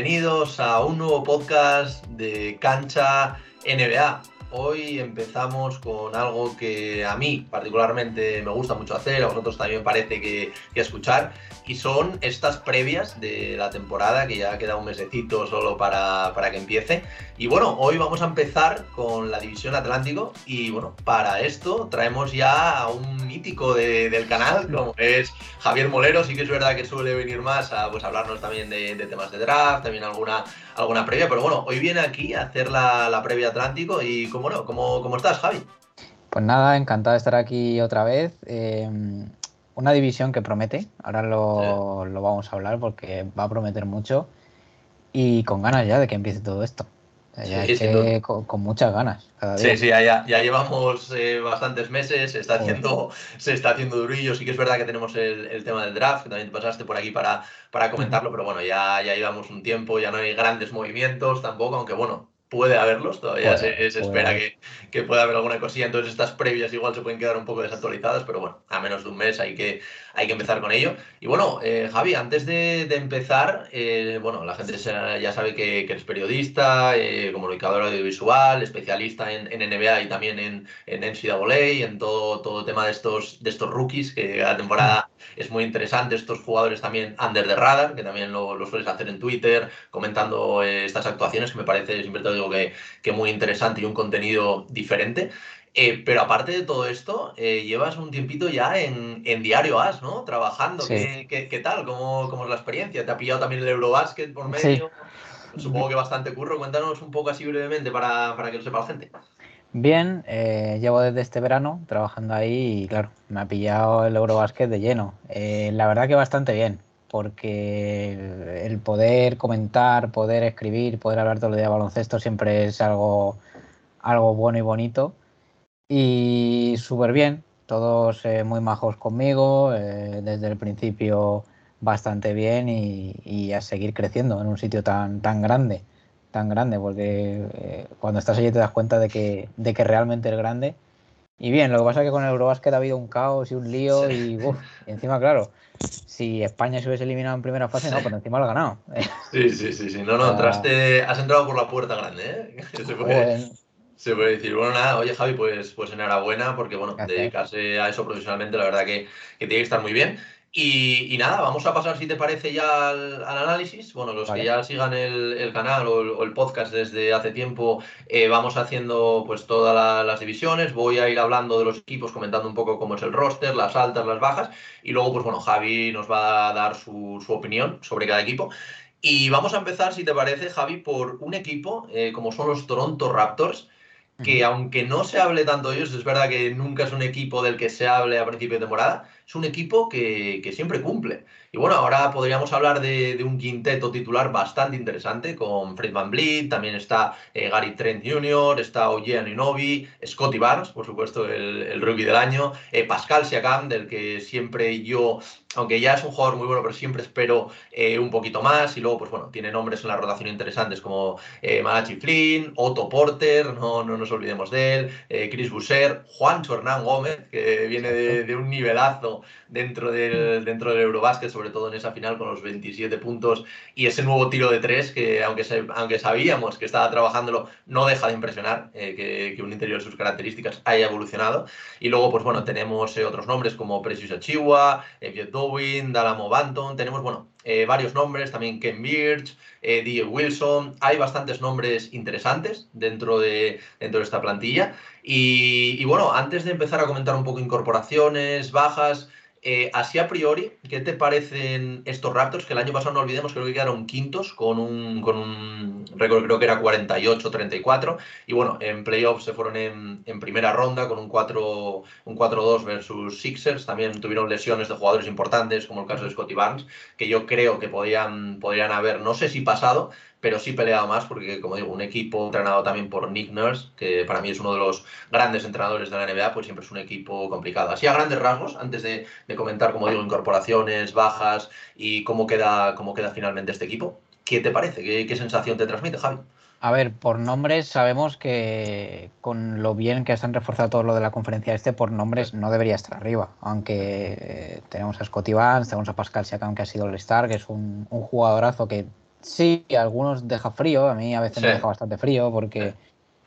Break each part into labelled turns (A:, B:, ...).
A: bienvenidos a un nuevo podcast de Cancha NBA. Hoy empezamos con algo que a mí particularmente me gusta mucho hacer, a vosotros también parece que, escuchar, y son estas previas de la temporada, que ya queda un mesecito solo para, para, que empiece. Y bueno, hoy vamos a empezar con la División Atlántico, y bueno, para esto traemos ya a un mítico del canal, como es Javier Molero, sí que es verdad que suele venir más a pues, hablarnos también de, temas de draft, también alguna, alguna previa, pero bueno, hoy viene aquí a hacer la, la previa Atlántico y bueno, ¿cómo, ¿cómo, estás, Javi?
B: Pues nada, encantado de estar aquí otra vez. Eh, una división que promete, ahora lo, lo, vamos a hablar porque va a prometer mucho y con ganas ya de que empiece todo esto. Ya es que con, muchas ganas.
A: Sí, sí, ya, ya llevamos eh, bastantes meses, se está, haciendo, se está haciendo durillo. Sí que es verdad que tenemos el, el, tema del draft, que también pasaste por aquí para, para comentarlo, pero bueno, ya, ya llevamos un tiempo, ya no hay grandes movimientos tampoco, aunque bueno, puede haberlos, todavía se, espera que, que, pueda haber alguna cosilla, entonces estas previas igual se pueden quedar un poco desactualizadas, pero bueno, a menos de un mes hay que, hay que empezar con ello. Y bueno, eh, Javi, antes de, de empezar, eh, bueno, la gente ya sabe que, que eres periodista, eh, comunicador audiovisual, especialista en, en, NBA y también en, en NCAA, en todo, todo tema de estos, de estos rookies, que la temporada es muy interesante, estos jugadores también under the radar, que también lo, lo sueles hacer en Twitter, comentando estas actuaciones, que me parece siempre todo que, que muy interesante y un contenido diferente. Eh, pero aparte de todo esto, eh, llevas un tiempito ya en, en, Diario As, ¿no? Trabajando. ¿Qué, qué, tal? ¿Cómo, ¿Cómo, es la experiencia? ¿Te ha pillado también el Eurobasket por medio? Sí. Supongo que bastante curro. Cuéntanos un poco así brevemente para, para que lo sepa la gente.
B: Bien, eh, llevo desde este verano trabajando ahí y claro, me ha pillado el Eurobasket de lleno. La verdad que bastante bien porque el poder comentar, poder escribir, poder hablar todo el día de baloncesto siempre es algo, algo bueno y bonito. Y súper bien, todos eh, muy majos conmigo, eh, desde el principio bastante bien y, y, a seguir creciendo en un sitio tan, tan grande, tan grande, porque eh, cuando estás allí te das cuenta de que, de que realmente es grande. Y bien, lo que pasa es que con el Eurobasket ha habido un caos y un lío y, uf, y encima, claro, si España se hubiese eliminado en primera fase, no, pero encima lo ha ganado.
A: Sí, sí, sí, sí. No, no, entraste, has entrado por la puerta grande, ¿eh? Se puede, bueno. se puede decir. Bueno, nada, oye Javi, pues, pues enhorabuena, porque bueno, Gracias. dedicarse a eso profesionalmente, la verdad que, que tiene que estar muy bien. Y, y, nada, vamos a pasar, si te parece, ya al, al análisis. Bueno, los vale. que ya sigan el, el canal o el, o el, podcast desde hace tiempo, eh, vamos haciendo pues todas la, las divisiones. Voy a ir hablando de los equipos, comentando un poco cómo es el roster, las altas, las bajas. Y luego, pues bueno, Javi nos va a dar su, su opinión sobre cada equipo. Y vamos a empezar, si te parece, Javi, por un equipo eh, como son los Toronto Raptors que aunque no se hable tanto de ellos, es verdad que nunca es un equipo del que se hable a principio de temporada, es un equipo que, siempre cumple. Y bueno, ahora podríamos hablar de, de, un quinteto titular bastante interesante con Fred Van Vliet, también está eh, Gary Trent Jr., está Oye Aninobi, Scotty Barnes, por supuesto, el, el rookie del año, eh, Pascal Siakam, del que siempre yo, aunque ya es un jugador muy bueno, pero siempre espero eh, un poquito más. Y luego, pues bueno, tiene nombres en la rotación interesantes como eh, Malachi Flynn, Otto Porter, no, no nos olvidemos de él, eh, Chris Busser, Juancho Hernán Gómez, que viene de, de un nivelazo dentro del, dentro del Eurobásquet, sobre todo en esa final con los 27 puntos y ese nuevo tiro de tres que aunque, aunque sabíamos que estaba trabajándolo, no deja de impresionar eh, que, un interior de sus características haya evolucionado. Y luego, pues bueno, tenemos eh, otros nombres como Precious Achiwa, eh, Viet Dowin, Dalamo Banton, tenemos, bueno, eh, varios nombres, también Ken Birch, eh, Wilson, hay bastantes nombres interesantes dentro de, dentro de esta plantilla. Y, bueno, antes de empezar a comentar un poco incorporaciones, bajas, eh, así a priori, ¿qué te parecen estos Raptors? Que el año pasado no olvidemos, creo que quedaron quintos con un, con un récord, creo que era 48-34. Y bueno, en playoffs se fueron en, en primera ronda con un 4-2 un versus Sixers. También tuvieron lesiones de jugadores importantes, como el caso de Scotty Barnes, que yo creo que podían, podrían haber, no sé si pasado, pero sí peleado más porque, como digo, un equipo entrenado también por Nick Nurse, que para mí es uno de los grandes entrenadores de la NBA, pues siempre es un equipo complicado. Así a grandes rasgos, antes de, comentar, como digo, incorporaciones, bajas y cómo queda, cómo queda finalmente este equipo, ¿qué te parece? ¿Qué, sensación te transmite, Javi?
B: A ver, por nombres sabemos que con lo bien que están reforzado todo lo de la conferencia este, por nombres no debería estar arriba. Aunque eh, tenemos a Scotty Vance, tenemos a Pascal Siakam, que ha sido el Star, que es un jugadorazo que Sí, algunos deja frío, a mí a veces me deja bastante frío porque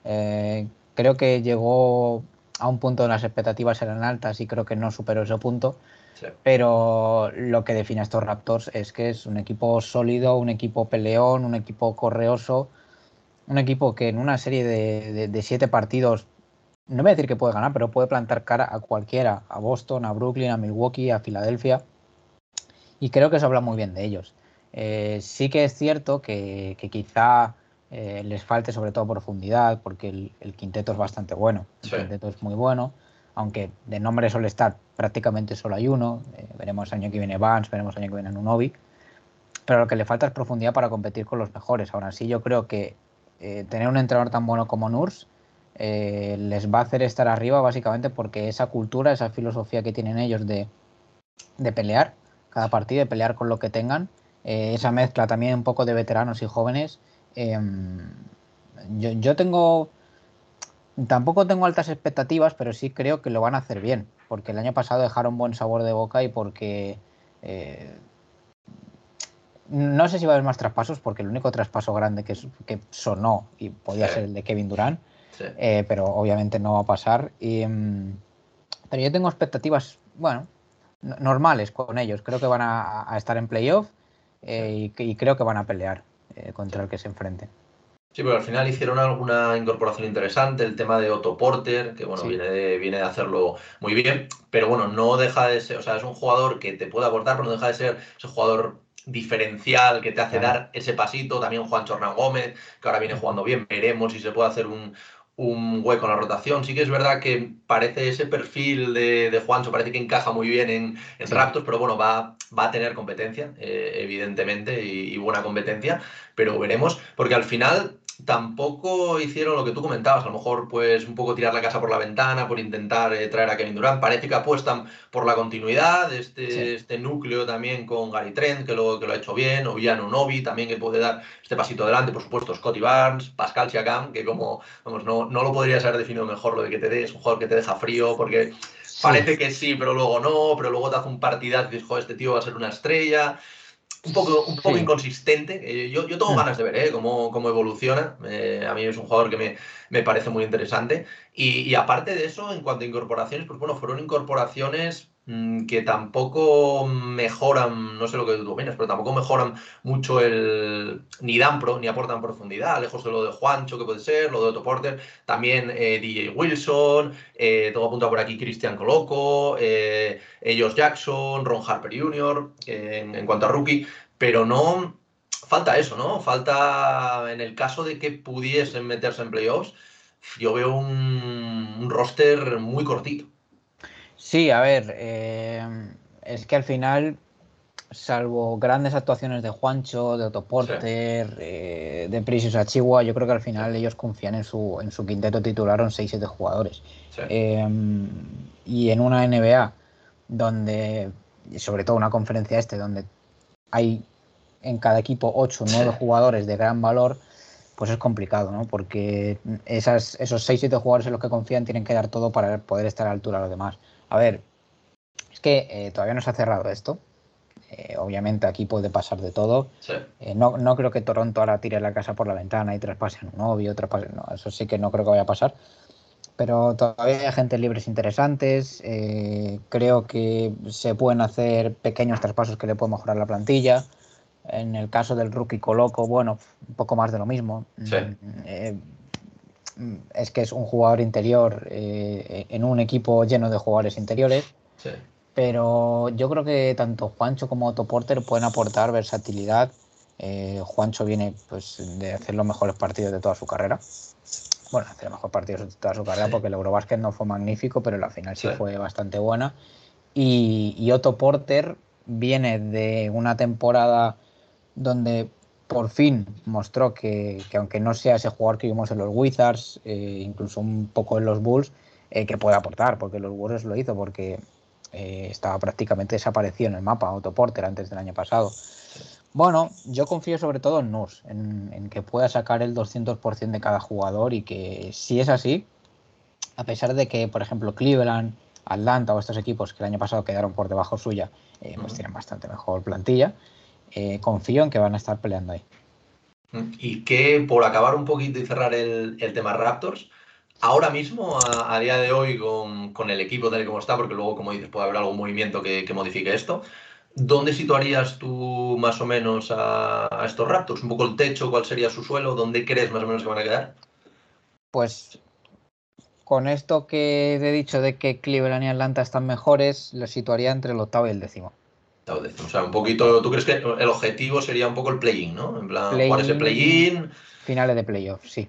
B: eh, creo que llegó a un punto donde las expectativas eran altas y creo que no superó ese punto. Pero lo que define a estos Raptors es que es un equipo sólido, un equipo peleón, un equipo correoso, un equipo que en una serie de, siete partidos, no voy a decir que puede ganar, pero puede plantar cara a cualquiera, a Boston, a Brooklyn, a Milwaukee, a Filadelfia. Y creo que eso habla muy bien de ellos. Eh, sí que es cierto que, quizá eh, les falte sobre todo profundidad, porque el, quinteto es bastante bueno. El quinteto es muy bueno, aunque de nombre suele estar prácticamente solo hay uno. Eh, veremos año que viene Vance, veremos año que viene Nunovi. Pero lo que le falta es profundidad para competir con los mejores. Ahora sí, yo creo que tener un entrenador tan bueno como Nurs les va a hacer estar arriba básicamente porque esa cultura, esa filosofía que tienen ellos de, de pelear cada partido, de pelear con lo que tengan, eh, esa mezcla también un poco de veteranos y jóvenes. Em, yo, tengo, tampoco tengo altas expectativas, pero sí creo que lo van a hacer bien, porque el año pasado dejaron buen sabor de boca y porque... Eh, no sé si va a haber más traspasos, porque el único traspaso grande que, que sonó y podía ser el de Kevin Durant, eh, pero obviamente no va a pasar. Em, pero yo tengo expectativas, bueno, normales con ellos. Creo que van a, a estar en playoff eh, y, creo que van a pelear eh, contra el que se enfrente.
A: Sí, pero al final hicieron alguna incorporación interesante, el tema de Otto Porter, que bueno, viene, de, viene de hacerlo muy bien, pero bueno, no deja de ser, o sea, es un jugador que te puede aportar, pero no deja de ser ese jugador diferencial que te hace dar ese pasito. También Juan Chornán Gómez, que ahora viene jugando bien, veremos si se puede hacer un, un hueco en la rotación. Sí que es verdad que parece ese perfil de, de Juancho, parece que encaja muy bien en, en Raptors, pero bueno, va, va a tener competencia, eh, evidentemente, y, buena competencia, pero veremos, porque al final tampoco hicieron lo que tú comentabas, a lo mejor pues un poco tirar la casa por la ventana por intentar eh, traer a Kevin Durant. Parece que apuestan por la continuidad este, este núcleo también con Gary Trent, que lo, que lo ha hecho bien, o Jan Novi también que puede dar este pasito adelante, por supuesto Scotty Barnes, Pascal Siakam, que como vamos, no, no lo podrías haber definido mejor lo de que te dé, es un jugador que te deja frío porque parece que sí, pero luego no, pero luego te hace un partidazo y dices, joder, este tío va a ser una estrella un poco, un poco inconsistente. Yo, yo, tengo mm. ganas de ver ¿eh? cómo, cómo evoluciona. Eh, a mí es un jugador que me, me parece muy interesante. Y, y, aparte de eso, en cuanto a incorporaciones, pues bueno, fueron incorporaciones que tampoco mejoran, no sé lo que tú opinas, pero tampoco mejoran mucho el. ni dan pro, ni aportan profundidad, lejos de lo de Juancho, que puede ser, lo de Otto Porter, también eh, DJ Wilson, eh, tengo apuntado por aquí Cristian Coloco, eh, ellos Jackson, Ron Harper Jr., en, cuanto a rookie, pero no. Falta eso, ¿no? Falta, en el caso de que pudiesen meterse en playoffs, yo veo un roster muy cortito.
B: Sí, a ver, eh, es que al final, salvo grandes actuaciones de Juancho, de Otto Porter, eh, de Precious Achigua, yo creo que al final ellos confían en su, en su quinteto titular, 6-7 jugadores. Em, y en una NBA donde, sobre todo una conferencia este, donde hay en cada equipo 8 o 9 jugadores de gran valor, pues es complicado, ¿no? Porque esas, esos 6-7 jugadores en los que confían tienen que dar todo para poder estar a la altura de los demás. A ver, es que eh, todavía no se ha cerrado esto. Eh, obviamente aquí puede pasar de todo. Eh, no, no, creo que Toronto ahora tire la casa por la ventana y traspase a un novio, traspase, no, eso sí que no creo que vaya a pasar. Pero todavía hay agentes libres interesantes. creo que se pueden hacer pequeños traspasos que le pueden mejorar la plantilla. En el caso del rookie Coloco, bueno, un poco más de lo mismo. Sí. Es que es un jugador interior eh, en un equipo lleno de jugadores interiores. Pero yo creo que tanto Juancho como Otto Porter pueden aportar versatilidad. Eh, Juancho viene pues, de hacer los mejores partidos de toda su carrera. Bueno, hacer los mejores partidos de toda su carrera porque el Eurobasket no fue magnífico, pero la final sí, fue bastante buena. Y, y Otto Porter viene de una temporada donde por fin mostró que, aunque no sea ese jugador que vimos en los Wizards, eh, incluso un poco en los Bulls, eh, que puede aportar, porque los Warriors lo hizo, porque eh, estaba prácticamente desaparecido en el mapa Otto Porter antes del año pasado. Bueno, yo confío sobre todo en Nus, en, que pueda sacar el 200% de cada jugador y que si es así, a pesar de que, por ejemplo, Cleveland, Atlanta o estos equipos que el año pasado quedaron por debajo suya, pues tienen bastante mejor plantilla. Eh, confío en que van a estar peleando ahí.
A: Y que por acabar un poquito y cerrar el, tema Raptors, ahora mismo, a, día de hoy, con, el equipo tal y como está, porque luego, como dices, puede haber algún movimiento que, modifique esto, ¿dónde situarías tú más o menos a, estos Raptors? ¿Un poco el techo? ¿Cuál sería su suelo? ¿Dónde crees más o menos que van a quedar?
B: Pues con esto que he dicho de que Cleveland y Atlanta están mejores, lo situaría entre el octavo y el décimo.
A: O sea, un poquito, ¿tú crees que el objetivo sería un poco el play-in, ¿no? En plan, play jugar ese play-in.
B: Finales de playoff, sí.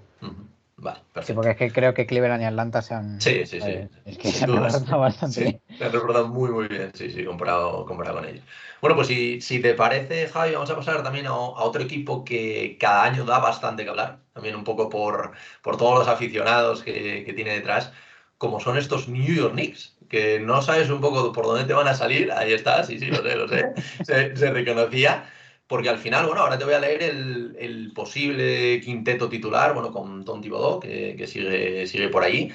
A: Vale, perfecto.
B: Sí, porque es que creo que Cleveland y Atlanta se han.
A: Sí, sí, sí.
B: es que se han recordado bastante bien.
A: Se han recordado muy, muy bien, sí, sí, comparado, comparado con ellos. Bueno, pues si, si te parece, Javi, vamos a pasar también a, otro equipo que cada año da bastante que hablar, también un poco por, por todos los aficionados que, que tiene detrás, como son estos New York Knicks que no sabes un poco por dónde te van a salir, ahí está, sí, sí, lo sé, lo sé, se, reconocía, porque al final, bueno, ahora te voy a leer el, posible quinteto titular, bueno, con Tom Thibodeau, que, que, sigue, sigue por ahí.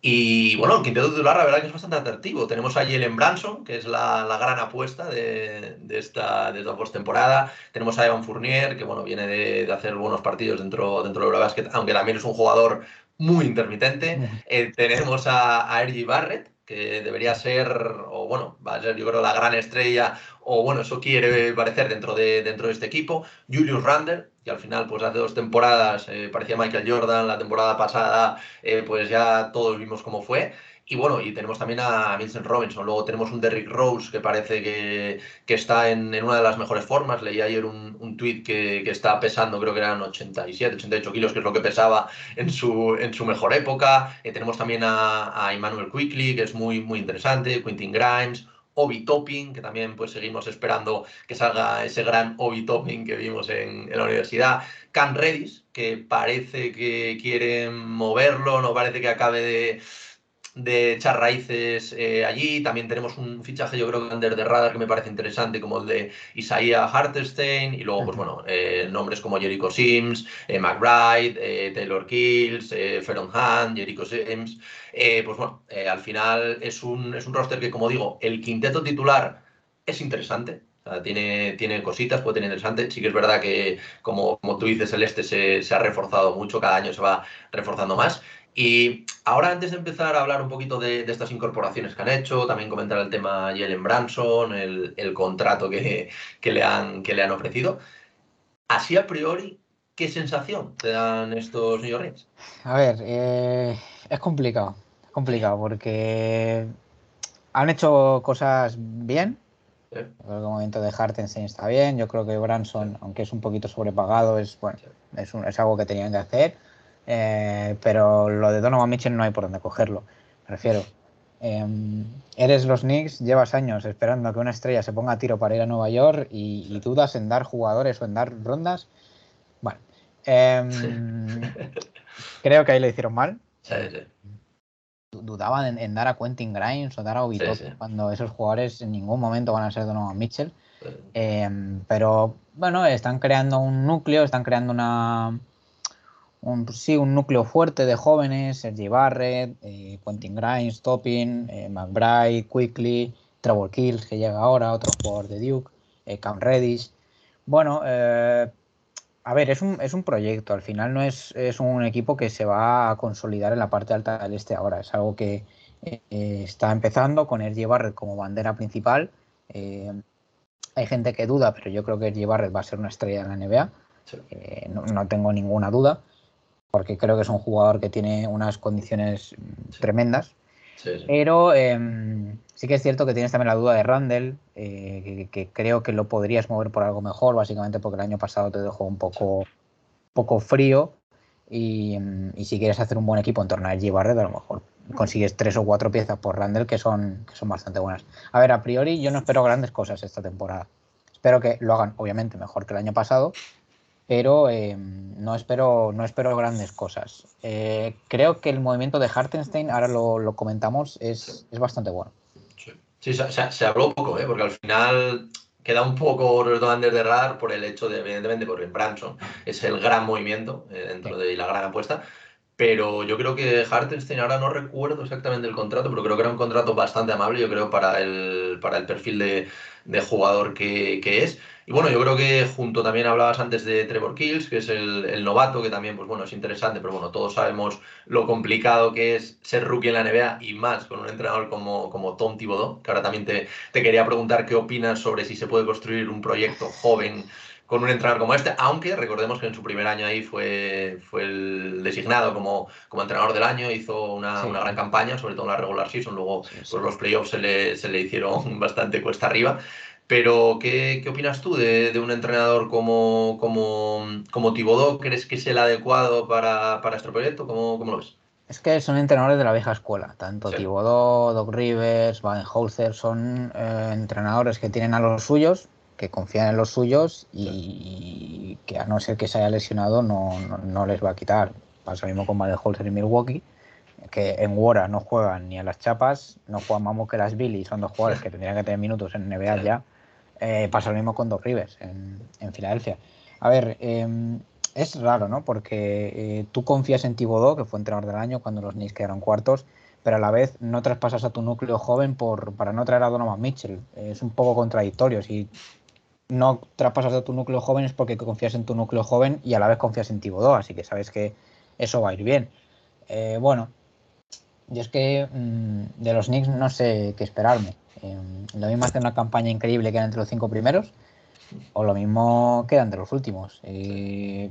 A: Y bueno, el quinteto titular la verdad que es bastante atractivo. Tenemos a Jalen Branson, que es la, la gran apuesta de, de, esta, de esta postemporada. Tenemos a Evan Fournier, que bueno, viene de, de, hacer buenos partidos dentro, dentro del Eurobasket, aunque también es un jugador muy intermitente. Eh, tenemos a, a Barrett, que debería ser, o bueno, va a ser yo creo la gran estrella, o bueno, eso quiere parecer dentro de, dentro de este equipo. Julius Randle, que al final, pues hace dos temporadas eh, parecía Michael Jordan, la temporada pasada, eh, pues ya todos vimos cómo fue. Y bueno, y tenemos también a Vincent Robinson. Luego tenemos un Derrick Rose que parece que, que está en, en, una de las mejores formas. Leí ayer un, un tweet que, que, está pesando, creo que eran 87, 88 kilos, que es lo que pesaba en su, en su mejor época. Eh, tenemos también a, Emmanuel Quickly, que es muy, muy interesante. Quentin Grimes. Obi Topping, que también pues seguimos esperando que salga ese gran Obi Topping que vimos en, en la universidad. Cam Redis, que parece que quiere moverlo, no parece que acabe de de echar raíces eh, allí. También tenemos un fichaje, yo creo que under de radar que me parece interesante, como el de Isaiah Hartenstein. Y luego, pues bueno, eh, nombres como Jericho Sims, eh, McBride, Taylor Kills, Feron Hunt, Jericho Sims. pues bueno, al final es un, es un roster que, como digo, el quinteto titular es interesante. tiene, tiene cositas, puede tener interesante. Sí que es verdad que, como, como tú dices, el este se, se ha reforzado mucho, cada año se va reforzando más. Y ahora, antes de empezar a hablar un poquito de, estas incorporaciones que han hecho, también comentar el tema Jalen Branson, el, contrato que, le han, que le han ofrecido. Así a priori, ¿qué sensación te dan estos New York
B: A ver, eh, es complicado. Es complicado porque han hecho cosas bien. el momento de Hartenstein está bien. Yo creo que Branson, aunque es un poquito sobrepagado, es, bueno, es, es algo que tenían que hacer eh, pero lo de Donovan Mitchell no hay por dónde cogerlo, me refiero. Em, eres los Knicks, llevas años esperando a que una estrella se ponga a tiro para ir a Nueva York y, dudas en dar jugadores o en dar rondas. Bueno, em, creo que ahí lo hicieron mal. Dudaban en, dar a Quentin Grimes o dar a Obitot cuando esos jugadores en ningún momento van a ser Donovan Mitchell. Em, pero bueno, están creando un núcleo, están creando una, un, pues sí, un núcleo fuerte de jóvenes, Sergi Barrett, eh, Quentin Grimes, Topping, eh, McBride, Quickly, Trevor Kills, que llega ahora, otro jugador de Duke, eh, Cam Reddish. Bueno, eh, a ver, es un, es un proyecto, al final no es, es, un equipo que se va a consolidar en la parte alta del este ahora, es algo que está empezando con Sergi Barrett como bandera principal. hay gente que duda, pero yo creo que Sergi Barrett va a ser una estrella en la NBA, no, no tengo ninguna duda porque creo que es un jugador que tiene unas condiciones tremendas. Pero em, sí que es cierto que tienes también la duda de Randall, eh, que, creo que lo podrías mover por algo mejor, básicamente porque el año pasado te dejó un poco, poco frío. Y, si quieres hacer un buen equipo en torno a G. Barrett, a lo mejor consigues tres o cuatro piezas por Randall que son, que son bastante buenas. A ver, a priori yo no espero grandes cosas esta temporada. Espero que lo hagan, obviamente, mejor que el año pasado, pero eh, no, espero, no espero grandes cosas. Eh, creo que el movimiento de Hartenstein, ahora lo, comentamos, es, es, bastante bueno.
A: Sí, se, habló poco, ¿eh? porque al final queda un poco under de radar por el hecho de, evidentemente, porque Branson es el gran movimiento dentro de la gran apuesta, pero yo creo que Hartenstein, ahora no recuerdo exactamente el contrato, pero creo que era un contrato bastante amable, yo creo, para el, para el perfil de, de jugador que, que, es. Y bueno, yo creo que junto también hablabas antes de Trevor Kills, que es el, novato, que también, pues bueno, es interesante, pero bueno, todos sabemos lo complicado que es ser rookie en la NBA y más con un entrenador como, como Tom Thibodeau, que ahora también te, te quería preguntar qué opinas sobre si se puede construir un proyecto joven con un entrenador como este, aunque recordemos que en su primer año ahí fue, fue el designado como, como entrenador del año, hizo una, una gran campaña, sobre todo en la regular season, luego Pues los playoffs se le, se le hicieron bastante cuesta arriba. Pero, ¿qué, qué opinas tú de, de, un entrenador como, como, como Tibodó? ¿Crees que es el adecuado para, para este proyecto? ¿Cómo, ¿Cómo, lo ves?
B: Es que son entrenadores de la vieja escuela, tanto sí. Tibodó, Doc Rivers, Van Holzer, son eh, entrenadores que tienen a los suyos, que confían en los suyos y que a no ser que se haya lesionado no, no, no les va a quitar. Pasa lo mismo con Holzer y Milwaukee, que en Wara no juegan ni a las chapas, no juegan Mamo que las Billy, son dos jugadores que tendrían que tener minutos en NBA ya. Eh, pasa lo mismo con Doc Rivers en, en Filadelfia. A ver, eh, es raro, ¿no? Porque eh, tú confías en Thibodeau, que fue entrenador del año cuando los Knicks quedaron cuartos, pero a la vez no traspasas a tu núcleo joven por, para no traer a Donovan Mitchell. Es un poco contradictorio. Si no traspasas a tu núcleo joven es porque confías en tu núcleo joven y a la vez confías en Thibodeau, así que sabes que eso va a ir bien. Eh, bueno, yo es que mmm, de los Knicks no sé qué esperarme. Eh, lo mismo hacer una campaña increíble que entre los cinco primeros, o lo mismo queda entre los últimos. Eh,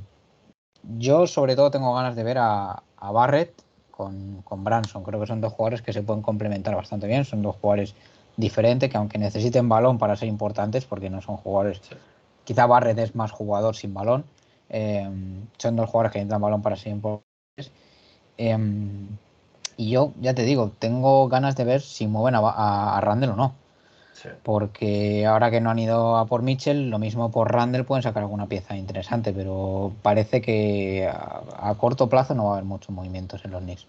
B: yo sobre todo tengo ganas de ver a, a Barrett con, con, Branson. Creo que son dos jugadores que se pueden complementar bastante bien. Son dos jugadores diferente, que aunque necesiten balón para ser importantes, porque no son jugadores, sí. quizá Barret es más jugador sin balón, eh, son dos jugadores que necesitan balón para ser importantes. Eh, y yo, ya te digo, tengo ganas de ver si mueven a, a, a Randall o no. Sí. Porque ahora que no han ido a por Mitchell, lo mismo por Randall pueden sacar alguna pieza interesante, pero parece que a, a corto plazo no va a haber muchos movimientos en los Knicks.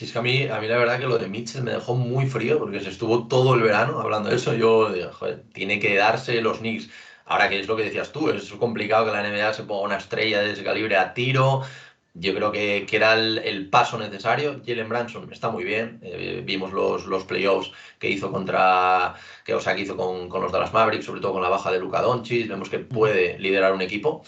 A: Sí, es que a mí, a mí la verdad que lo de Mitchell me dejó muy frío porque se estuvo todo el verano hablando de eso. Yo digo, joder, tiene que darse los Knicks. Ahora que es lo que decías tú, es complicado que la NBA se ponga una estrella de ese calibre a tiro. Yo creo que, que era el, el, paso necesario. Jalen Branson está muy bien. Eh, vimos los, los playoffs que hizo contra, que, o sea, que hizo con, con los Dallas Mavericks, sobre todo con la baja de Luka Doncic. Vemos que puede liderar un equipo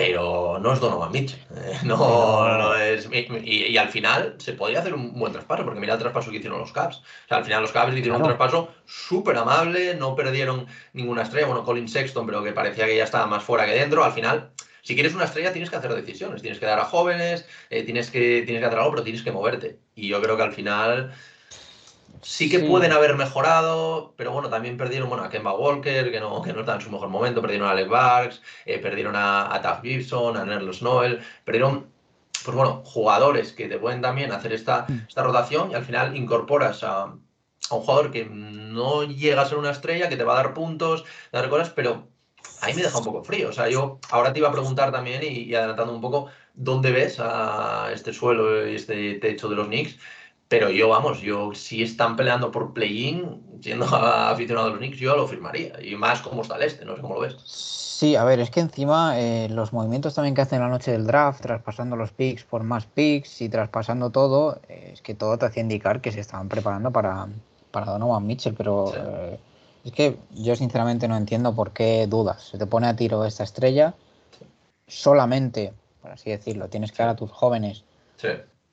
A: pero no es Donovan Mitchell. Eh, no, no es. Y, y, al final se podría hacer un buen traspaso, porque mira el traspaso que hicieron los Cavs. O sea, al final los Cavs hicieron claro. un traspaso súper amable, no perdieron ninguna estrella. Bueno, Colin Sexton, pero que parecía que ya estaba más fuera que dentro. Al final, si quieres una estrella, tienes que hacer decisiones. Tienes que dar a jóvenes, eh, tienes, que, tienes que hacer algo, pero tienes que moverte. Y yo creo que al final sí que sí. pueden haber mejorado, pero bueno, también perdieron bueno, a Kemba Walker, que no, que no está en su mejor momento, perdieron a Alec Barks, eh, perdieron a, a Taff Gibson, a Nerlos Noel, perdieron, pues bueno, jugadores que te pueden también hacer esta, esta rotación y al final incorporas a, a, un jugador que no llega a ser una estrella, que te va a dar puntos, dar cosas, pero ahí me deja un poco frío. O sea, yo ahora te iba a preguntar también y, y adelantando un poco, ¿dónde ves a este suelo y este techo de los Knicks? Pero yo, vamos, yo si están peleando por play-in, siendo aficionado a los Knicks, yo lo firmaría. Y más como está el este, no sé cómo lo ves.
B: Sí, a ver, es que encima eh, los movimientos también que hacen la noche del draft, traspasando los picks por más picks y traspasando todo, eh, es que todo te hacía indicar que se estaban preparando para, para Donovan Mitchell, pero sí. eh, es que yo sinceramente no entiendo por qué dudas. Se te pone a tiro esta estrella, solamente, por así decirlo, tienes que dar a tus jóvenes
A: sí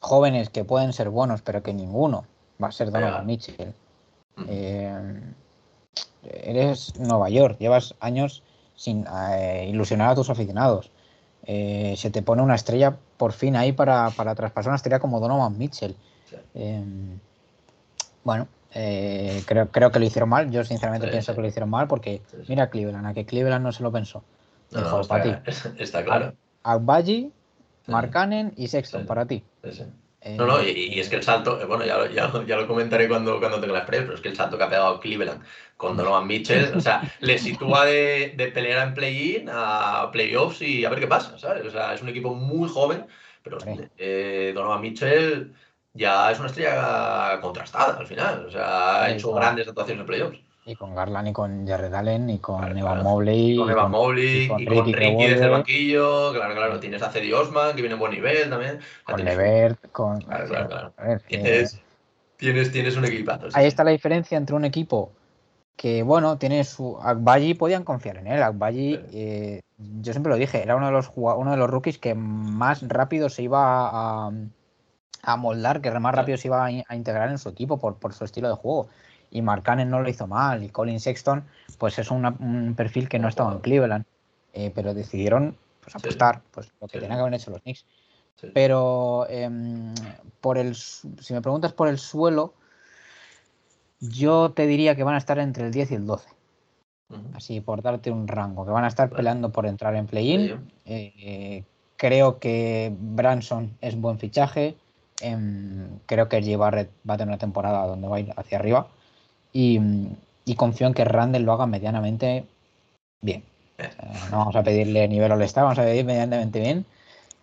B: jóvenes que pueden ser buenos, pero que ninguno va a ser Donovan Mitchell. Eh, eres Nueva York, llevas años sin eh, ilusionar a tus aficionados. Eh, se te pone una estrella por fin ahí para, para traspasar una estrella como Donovan Mitchell. Bueno, creo, creo que lo hicieron mal. Yo sinceramente sí, pienso sí. que lo hicieron mal porque mira Cleveland, a que Cleveland no se lo pensó.
A: No, no, está, para ti. está claro.
B: Agbaji Marcanen y Sexton para ti.
A: Eh, no, no, y, y, es que el salto, eh, bueno, ya, ya, ya lo comentaré cuando, cuando tenga las previas, pero es que el salto que ha pegado Cleveland con Donovan Mitchell, o sea, le sitúa de, de pelear en play-in a playoffs y a ver qué pasa, ¿sabes? O sea, es un equipo muy joven, pero eh, Donovan Mitchell ya es una estrella contrastada al final, o sea, ha hecho grandes actuaciones en playoffs.
B: Y con Garland y con Jared Allen y con Evan Mobley.
A: Y con Evan Mobley y con, Ricky, desde el banquillo. Claro, claro. Tienes a Cedi Osman, que viene a buen nivel también.
B: Con Levert, con.
A: Claro, claro, claro. Ver, tienes, eh, tienes, tienes, un equipazo.
B: Ahí está la diferencia entre un equipo que, bueno, tiene su. Agbayi podían confiar en él. Agbayi, eh, yo siempre lo dije, era uno de los uno de los rookies que más rápido se iba a, a moldar, que más rápido se iba a, integrar en su equipo por, por su estilo de juego y Marcanen no lo hizo mal y Colin Sexton pues es un perfil que no estaba en Cleveland eh, pero decidieron pues, apostar pues lo que tenían que haber hecho los Knicks. Pero em, por el si me preguntas por el suelo yo te diría que van a estar entre el 10 y el 12 así por darte un rango que van a estar peleando por entrar en play-in. Eh, creo que Branson es buen fichaje. Em, creo que G. Barrett va a tener una temporada donde va a ir hacia arriba y, confío en que Randall lo haga medianamente bien. no vamos a pedirle nivel all está, vamos a pedir medianamente bien.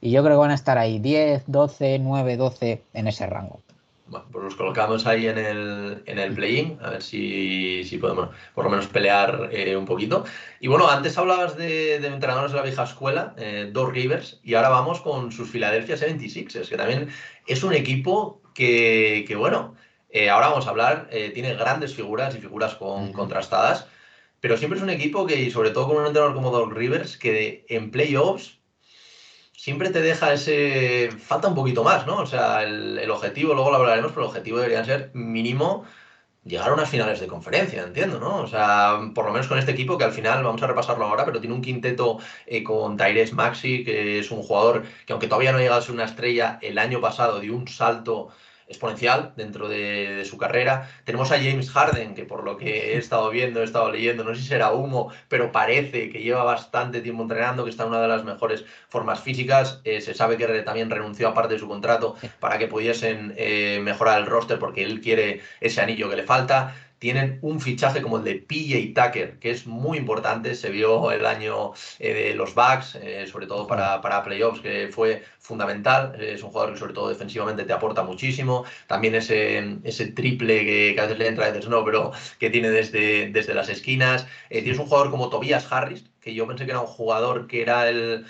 B: Y yo creo que van a estar ahí 10, 12, 9, 12 en ese rango.
A: Bueno, pues los colocamos ahí en el, en el play-in, a ver si, si, podemos por lo menos pelear eh, un poquito. Y bueno, antes hablabas de, de entrenadores de la vieja escuela, eh, Dos Rivers, y ahora vamos con sus Philadelphia 76ers, que también es un equipo que, que bueno, eh, ahora vamos a hablar, eh, tiene grandes figuras y figuras con, contrastadas, pero siempre es un equipo que, y sobre todo con un entrenador como Doc Rivers, que en playoffs siempre te deja ese... Falta un poquito más, ¿no? O sea, el, objetivo, luego lo hablaremos, pero el objetivo debería ser mínimo llegar a unas finales de conferencia, entiendo, ¿no? O sea, por lo menos con este equipo que al final, vamos a repasarlo ahora, pero tiene un quinteto eh, con Tyrese Maxi, que es un jugador que aunque todavía no ha llegado a ser una estrella, el año pasado dio un salto exponencial dentro de, su carrera. Tenemos a James Harden, que por lo que he estado viendo, he estado leyendo, no sé si será humo, pero parece que lleva bastante tiempo entrenando, que está en una de las mejores formas físicas. Eh, se sabe que también renunció a parte de su contrato para que pudiesen eh, mejorar el roster porque él quiere ese anillo que le falta tienen un fichaje como el de PJ Tucker, que es muy importante, se vio el año eh, de los Bucks, eh, sobre todo para, para, playoffs, que fue fundamental, es un jugador que sobre todo defensivamente te aporta muchísimo, también ese, ese triple que, a veces le entra, a veces no, pero que tiene desde, desde las esquinas, eh, tienes un jugador como Tobias Harris, que yo pensé que era un jugador que era el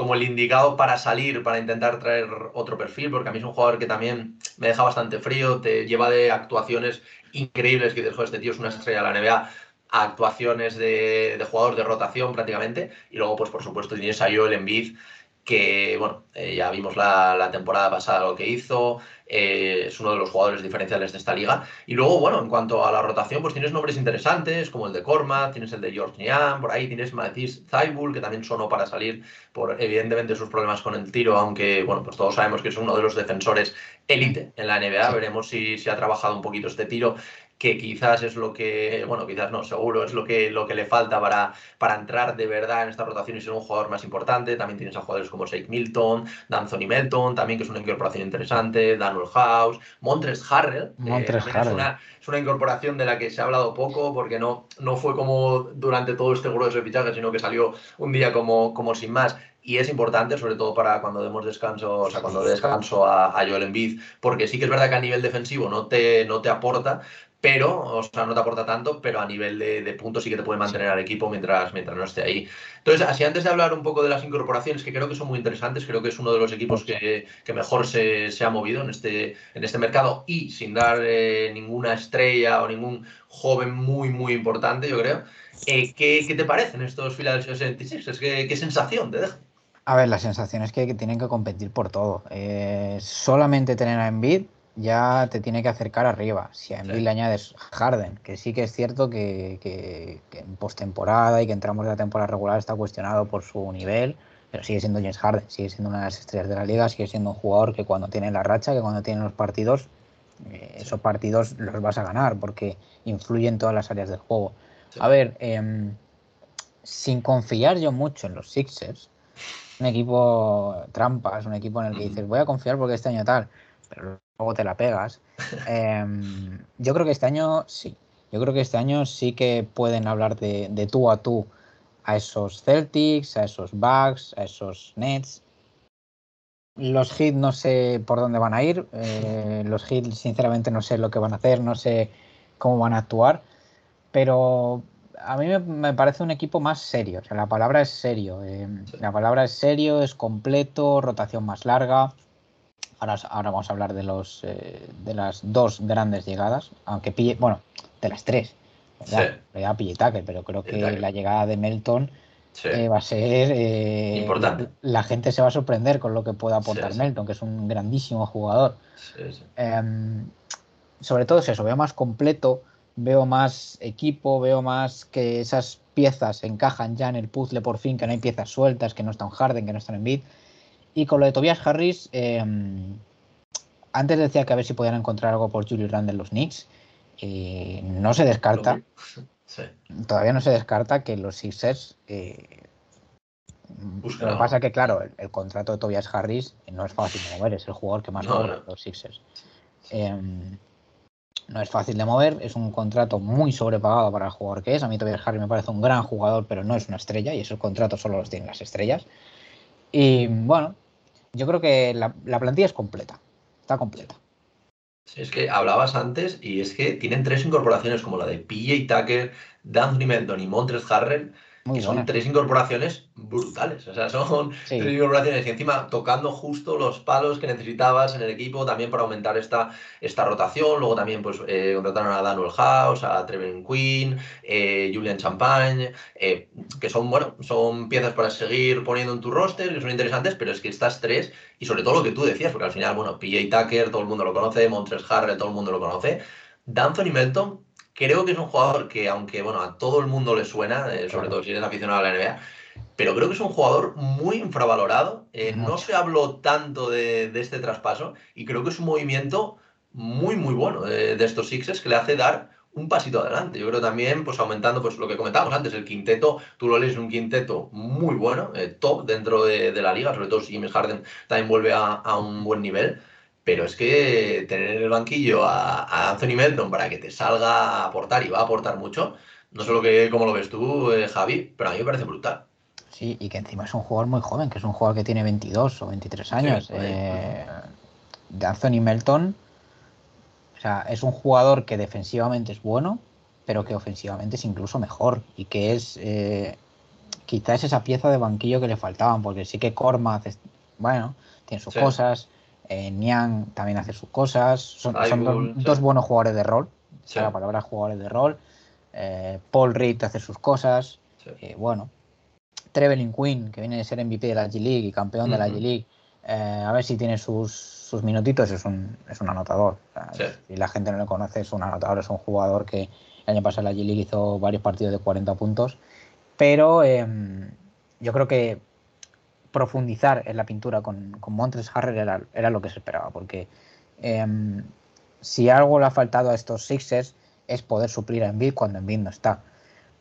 A: como el indicado para salir, para intentar traer otro perfil, porque a mí es un jugador que también me deja bastante frío, te lleva de actuaciones increíbles que dices, este tío es una estrella de la NBA, a actuaciones de, de, jugador de rotación prácticamente. Y luego, pues por supuesto, tienes a Joel Embiid, que, bueno, eh, ya vimos la, la, temporada pasada lo que hizo, eh, es uno de los jugadores diferenciales de esta liga. Y luego, bueno, en cuanto a la rotación, pues tienes nombres interesantes, como el de Korma, tienes el de George Nian, por ahí tienes Matisse Zaibul, que también sonó para salir por, evidentemente, sus problemas con el tiro, aunque, bueno, pues todos sabemos que es uno de los defensores élite en la NBA. Veremos si, si ha trabajado un poquito este tiro que quizás es lo que, bueno, quizás no, seguro es lo que, lo que le falta para, para entrar de verdad en esta rotación y ser un jugador más importante. También tienes a jugadores como Shake Milton, Danzoni Melton, también que es una incorporación interesante, Daniel House, Montres Harrell.
B: Montres
A: Harrell. Es una, es una, incorporación de la que se ha hablado poco porque no, no fue como durante todo este grueso de fichajes, sino que salió un día como, como sin más y es importante, sobre todo para cuando demos descanso, o sea, cuando descanso a, a, Joel Embiid, porque sí que es verdad que a nivel defensivo no te, no te aporta, pero, o sea, no te aporta tanto, pero a nivel de, puntos sí que te puede mantener al equipo mientras, mientras no esté ahí. Entonces, así antes de hablar un poco de las incorporaciones, que creo que son muy interesantes, creo que es uno de los equipos que, mejor se, ha movido en este, en este mercado y sin dar eh, ninguna estrella o ningún joven muy, muy importante, yo creo. Eh, ¿qué, ¿qué, te parecen estos Philadelphia 76 ¿Qué, qué sensación te deja?
B: A ver, la sensación es que, tienen que competir por todo. Eh, solamente tener a Embiid ya te tiene que acercar arriba. Si a Embiid le añades Harden, que sí que es cierto que, en postemporada y que entramos en la temporada regular está cuestionado por su nivel, pero sigue siendo James Harden, sigue siendo una de las estrellas de la liga, sigue siendo un jugador que cuando tiene la racha, que cuando tiene los partidos, eh, esos partidos los vas a ganar porque influye en todas las áreas del juego. A ver, em, sin confiar yo mucho en los Sixers, un equipo trampas, un equipo en el que dices voy a confiar porque este año tal, pero luego te la pegas. Em, yo creo que este año sí. Yo creo que este año sí que pueden hablar de, tú a tú a esos Celtics, a esos Bucks, a esos Nets. Los Heat no sé por dónde van a ir. Eh, los Heat sinceramente no sé lo que van a hacer, no sé cómo van a actuar. pero a mí me, parece un equipo más serio. O sea, la palabra es serio. Eh, la palabra es serio, es completo, rotación más larga. Ahora, ahora vamos a hablar de los eh, de las dos grandes llegadas, aunque pille, bueno, de las tres. Ya pille pero creo que la llegada de Melton eh, va a ser
A: importante.
B: La, gente se va a sorprender con lo que pueda aportar Melton, que es un grandísimo jugador. Em, sobre todo es eso, veo más completo veo más equipo, veo más que esas piezas encajan ya en el puzzle por fin, que no hay piezas sueltas, que no están Harden, que no están en bid. Y con lo de Tobias Harris, em, antes decía que a ver si podían encontrar algo por Julius Randle los Knicks. Eh, no se descarta. Todavía no se descarta que los Sixers. Eh, lo que pasa es que, claro, el, contrato de Tobias Harris no es fácil de mover, es el jugador que más cobra los Sixers. Em, no es fácil de mover, es un contrato muy sobrepagado para el jugador que es. A mí todavía Harry me parece un gran jugador, pero no es una estrella y esos contratos solo los tienen las estrellas. Y bueno, yo creo que la, plantilla es completa, está completa.
A: es que hablabas antes y es que tienen tres incorporaciones como la de PJ Tucker, D'Anthony Melton y Montres Harrell que son tres incorporaciones brutales. O sea, son tres incorporaciones y encima tocando justo los palos que necesitabas en el equipo también para aumentar esta, esta rotación. Luego también pues eh, contrataron a Daniel House, a Trevin Quinn, eh, Julian Champagne, eh, que son, bueno, son piezas para seguir poniendo en tu roster, que son interesantes, pero es que estas tres, y sobre todo lo que tú decías, porque al final, bueno, PJ Tucker, todo el mundo lo conoce, Montres Harrell, todo el mundo lo conoce. D'Anthony Melton creo que es un jugador que, aunque bueno, a todo el mundo le suena, eh, sobre todo si eres aficionado a la NBA, pero creo que es un jugador muy infravalorado. Eh, no se habló tanto de, este traspaso y creo que es un movimiento muy, muy bueno de, estos Sixers que le hace dar un pasito adelante. Yo creo también, pues aumentando pues lo que comentábamos antes, el quinteto, tú lo lees un quinteto muy bueno, eh, top dentro de, la liga, sobre todo si James Harden también vuelve a, a un buen nivel. Pero es que tener en el banquillo a, Anthony Melton para que te salga a aportar y va a aportar mucho, no sé lo que, cómo lo ves tú, eh, Javi, pero a mí me parece brutal.
B: Sí, y que encima es un jugador muy joven, que es un jugador que tiene 22 o 23 años. Eh, de Anthony Melton, o sea, es un jugador que defensivamente es bueno, pero que ofensivamente es incluso mejor y que es eh, quizás esa pieza de banquillo que le faltaban, porque sí que Korma, bueno, tiene sus cosas. Eh, Niang también hace sus cosas. Son, dos, buenos jugadores de rol. La palabra jugadores de rol. Eh, Paul Reed hace sus cosas. Eh, bueno. Trevelin Quinn, que viene de ser MVP de la G-League y campeón de la G-League. a ver si tiene sus, minutitos. Es un, es un anotador. Si la gente no lo conoce, es un anotador. Es un jugador que el año pasado en la G-League hizo varios partidos de 40 puntos. Pero em, yo creo que profundizar en la pintura con, con Montres Harrell era, era, lo que se esperaba, porque em, si algo le ha faltado a estos Sixers es poder suplir a Embiid cuando Embiid no está,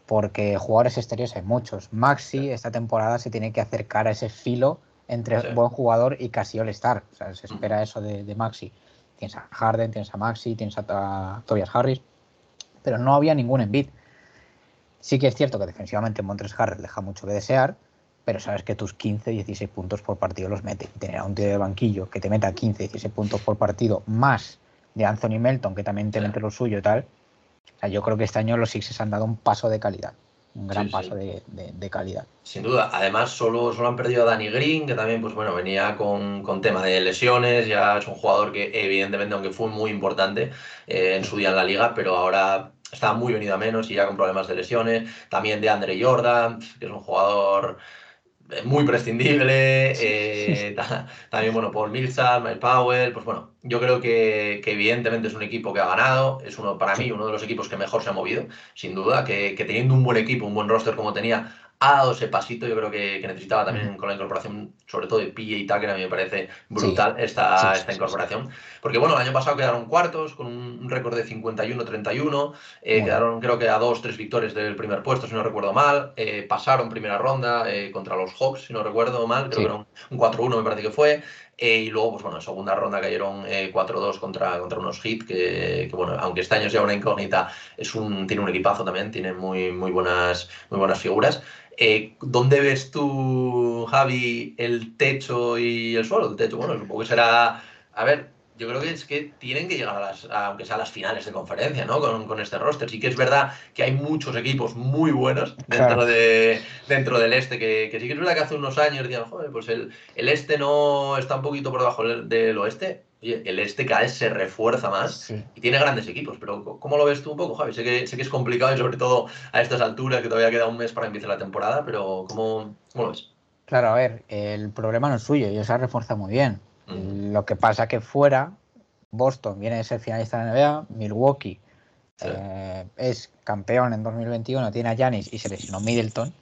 B: porque jugadores exteriores hay muchos. Maxi esta temporada se tiene que acercar a ese filo entre buen jugador y casi all-star, o sea, se espera eso de, Maxi. Tienes a Harden, tienes a Maxi, tienes a, Tobias Harris, pero no había ningún Embiid. Sí que es cierto que defensivamente Montres Harrell deja mucho que desear, pero sabes que tus 15, 16 puntos por partido los mete. tener a un tío de banquillo que te meta 15, 16 puntos por partido, más de Anthony Melton, que también te mete lo suyo y tal. O sea, yo creo que este año los Sixers han dado un paso de calidad. Un gran paso De, calidad.
A: Sin duda. Además, solo, solo han perdido a Danny Green, que también, pues bueno, venía con, con tema de lesiones. Ya es un jugador que, evidentemente, aunque fue muy importante eh, en su día en la liga, pero ahora está muy venido a menos y ya con problemas de lesiones. También de Andre Jordan, que es un jugador muy prescindible. Eh, también, bueno, Paul Millsap, Mike Powell. Pues bueno, yo creo que, evidentemente es un equipo que ha ganado. Es uno, para mí, uno de los equipos que mejor se ha movido, sin duda. Que, que teniendo un buen equipo, un buen roster como tenía, ha dado ese pasito, yo creo que, necesitaba también con la incorporación, sobre todo de PJ Tucker, a mí me parece brutal esta, esta incorporación. Porque bueno, el año pasado quedaron cuartos con un récord de 51-31, eh, quedaron creo que a dos, tres victorias del primer puesto, si no recuerdo mal, eh, pasaron primera ronda eh, contra los Hawks, si no recuerdo mal, creo que era un, 4-1 me parece que fue, y luego, pues bueno, en segunda ronda cayeron 4-2 contra, contra unos hits que, bueno, aunque este año sea una incógnita, es un, tiene un equipazo también, tiene muy, muy, buenas, muy buenas figuras. Eh, ¿Dónde ves tú, Javi, el techo y el suelo? El techo, bueno, supongo que será. A ver, yo creo que es que tienen que llegar a las, aunque sea a las finales de conferencia, ¿no? Con, este roster. Sí que es verdad que hay muchos equipos muy buenos dentro, de, dentro del este, que, sí que es verdad que hace unos años decían, joder, pues el, el este no está un poquito por debajo del, oeste. Oye, el este cada vez se refuerza más y tiene grandes equipos, pero ¿cómo lo ves tú un poco, Javi? Sé que, sé que es complicado y sobre todo a estas alturas, que todavía queda un mes para empezar la temporada, pero ¿cómo, cómo lo ves?
B: Claro, a ver, el problema no es suyo, ellos se refuerza muy bien. Lo que pasa que fuera, Boston viene de ser finalista de la NBA, Milwaukee eh, es campeón en 2021, tiene a Giannis y se lesionó Middleton.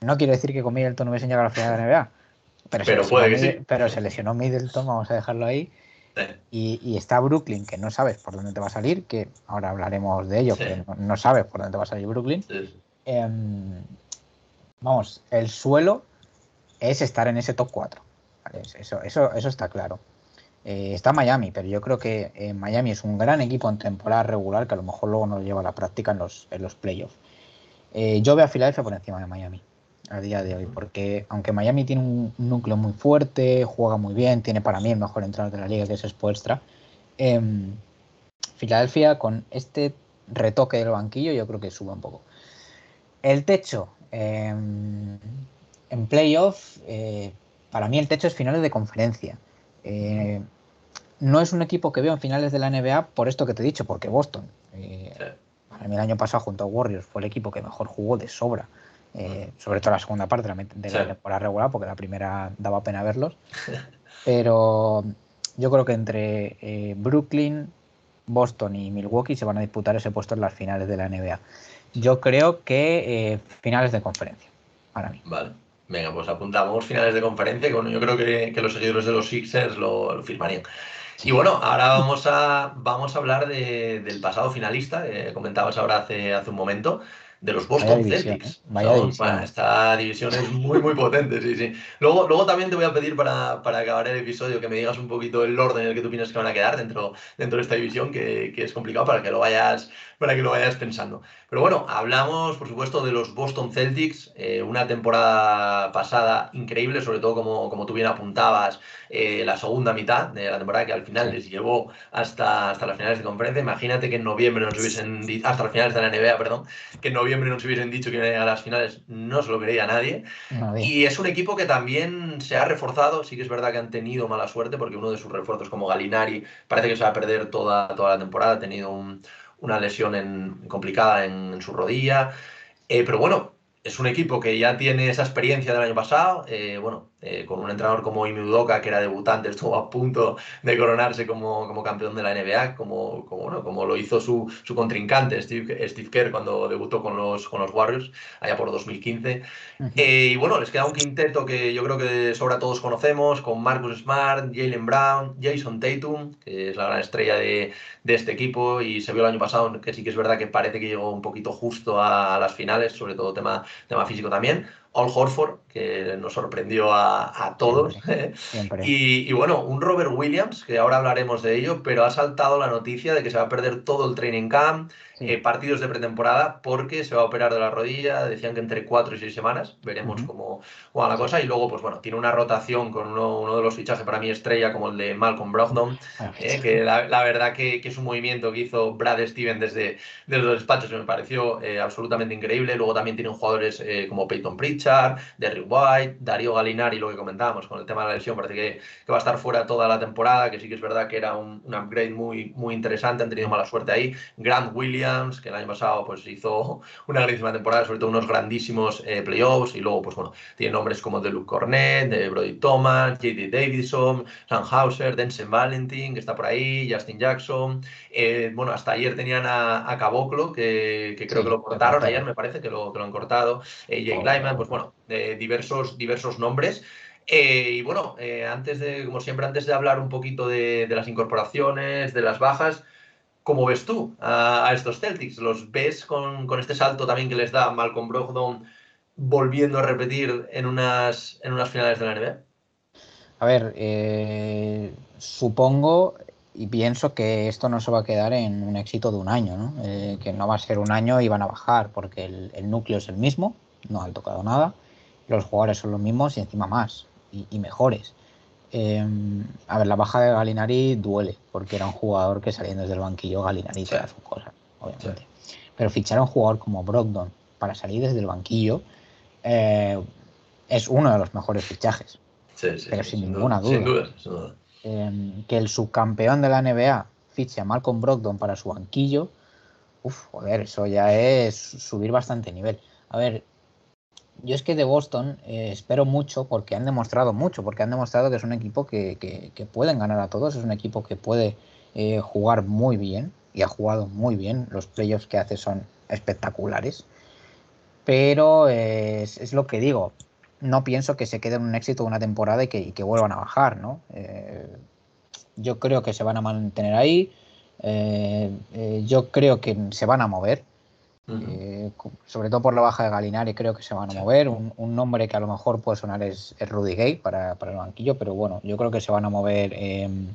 B: No quiere decir que con Middleton no hubiesen llegado a la final de la NBA, pero, se, pero se lesionó Middleton, vamos a dejarlo ahí. Y, está Brooklyn, que no sabes por dónde te va a salir, que ahora hablaremos de ello, pero no, sabes por dónde te va a salir Brooklyn. Em, vamos, el suelo es estar en ese top 4. Eso, eso, eso está claro. Eh, está Miami, pero yo creo que eh, Miami es un gran equipo en temporada regular que a lo mejor luego no lleva a la práctica en los, en los playoffs. Eh, yo veo a Filadelfia por encima de Miami a día de hoy, porque aunque Miami tiene un, núcleo muy fuerte, juega muy bien, tiene para mí el mejor entrenador de la liga que es Spoelstra, em, Filadelfia con este retoque del banquillo yo creo que sube un poco. El techo, em, en playoff, para mí el techo es finales de conferencia. Eh, no es un equipo que veo en finales de la NBA por esto que te he dicho, porque Boston, eh, para mí el año pasado junto a Warriors fue el equipo que mejor jugó de sobra, eh, sobre todo la segunda parte de la, temporada regular, porque la primera daba pena verlos. Pero yo creo que entre Brooklyn, Boston y Milwaukee se van a disputar ese puesto en las finales de la NBA. Yo creo que finales de conferencia, para mí.
A: Vale. Venga, pues apuntamos finales de conferencia, que bueno, yo creo que, los seguidores de los Sixers lo, firmarían. Y bueno, ahora vamos a, vamos a hablar del pasado finalista, comentabas ahora hace, hace un momento, de los Boston Celtics. ¿eh? esta división es muy, muy potente, sí, sí. Luego, luego también te voy a pedir para, para, acabar el episodio que me digas un poquito el orden en el que tú piensas que van a quedar dentro, dentro de esta división, que, que es complicado para que lo vayas, para que lo vayas pensando. Pero bueno, hablamos, por supuesto, de los Boston Celtics, eh, una temporada pasada increíble, sobre todo como, como tú bien apuntabas, eh, la segunda mitad de la temporada que al final les llevó hasta, hasta las finales de conferencia. Imagínate que en noviembre nos hubiesen hasta las finales de la NBA, perdón, que en noviembre nos hubiesen dicho que iban a llegar a las finales, no se lo creía nadie. Y es un equipo que también se ha reforzado, sí que es verdad que han tenido mala suerte, porque uno de sus refuerzos como Galinari parece que se va a perder toda, toda la temporada, ha tenido un una lesión en, complicada en, su rodilla. Eh, pero bueno, es un equipo que ya tiene esa experiencia del año pasado. Eh, bueno, eh, con un entrenador como Imi Udoka, que era debutante, estuvo a punto de coronarse como, como campeón de la NBA, como, como, como lo hizo su, su contrincante, Steve, Steve, Kerr, cuando debutó con los, con los Warriors, allá por 2015. Eh, y bueno, les queda un quinteto que yo creo que sobra todos conocemos, con Marcus Smart, Jalen Brown, Jason Tatum, que es la gran estrella de, de, este equipo, y se vio el año pasado que sí que es verdad que parece que llegó un poquito justo a, a las finales, sobre todo tema, tema físico también. All Horford, que nos sorprendió a, todos. Y, bueno, un Robert Williams, que ahora hablaremos de ello, pero ha saltado la noticia de que se va a perder todo el training camp, eh, partidos de pretemporada, porque se va a operar de la rodilla. Decían que entre cuatro y seis semanas, veremos cómo, va la cosa. Y luego, pues bueno, tiene una rotación con uno, de los fichajes para mí estrella, como el de Malcolm Brogdon, ah, eh, que la, verdad que, es un movimiento que hizo Brad Steven desde, desde los despachos que me pareció eh, absolutamente increíble. Luego también tienen jugadores como Peyton Pritchard, Derrick White, Darío Galinari, lo que comentábamos con el tema de la lesión, parece que, va a estar fuera toda la temporada, que sí que es verdad que era un, upgrade muy, muy interesante, han tenido mala suerte ahí. Grant Williams, que el año pasado pues hizo una grandísima temporada, sobre todo unos grandísimos eh, playoffs, y luego, pues bueno, tiene nombres como de Luke Cornet, de Brody Thomas, J.D. Davidson, Sam Hauser, Denson Valentin, que está por ahí, Justin Jackson. Eh, bueno, hasta ayer tenían a, Caboclo, que, creo que lo cortaron, ayer me parece que lo, que lo han cortado. Eh, Jake Lyman, pues bueno, diversos, diversos nombres. Eh, y bueno, eh, antes de, como siempre, antes de hablar un poquito de, las incorporaciones, de las bajas, ¿cómo ves tú a, estos Celtics? ¿Los ves con, este salto también que les da Malcolm Brogdon volviendo a repetir en unas, en unas finales de la NBA?
B: A ver, eh, supongo y pienso que esto no se va a quedar en un éxito de un año, ¿no? que no va a ser un año y van a bajar, porque el núcleo es el mismo, no han tocado nada los jugadores son los mismos y encima más y, mejores. Em, a ver, la baja de Galinari duele, porque era un jugador que saliendo desde el banquillo Galinari se hace cosas, obviamente. Pero fichar a un jugador como Brogdon para salir desde el banquillo eh, es uno de los mejores fichajes. pero sin, ninguna duda. Em, que el subcampeón de la NBA fiche a Malcolm Brogdon para su banquillo, uff, joder, eso ya es subir bastante nivel. A ver, yo es que de Boston eh, espero mucho porque han demostrado mucho, porque han demostrado que es un equipo que, pueden ganar a todos, es un equipo que puede eh, jugar muy bien y ha jugado muy bien. Los playoffs que hace son espectaculares. Pero es, lo que digo, no pienso que se quede en un éxito una temporada y que, vuelvan a bajar, ¿no? Eh, yo creo que se van a mantener ahí. yo creo que se van a mover eh, sobre todo por la baja de Galinari, creo que se van a mover. Un, nombre que a lo mejor puede sonar es, Rudy Gay para, el banquillo, pero bueno, yo creo que se van a mover em,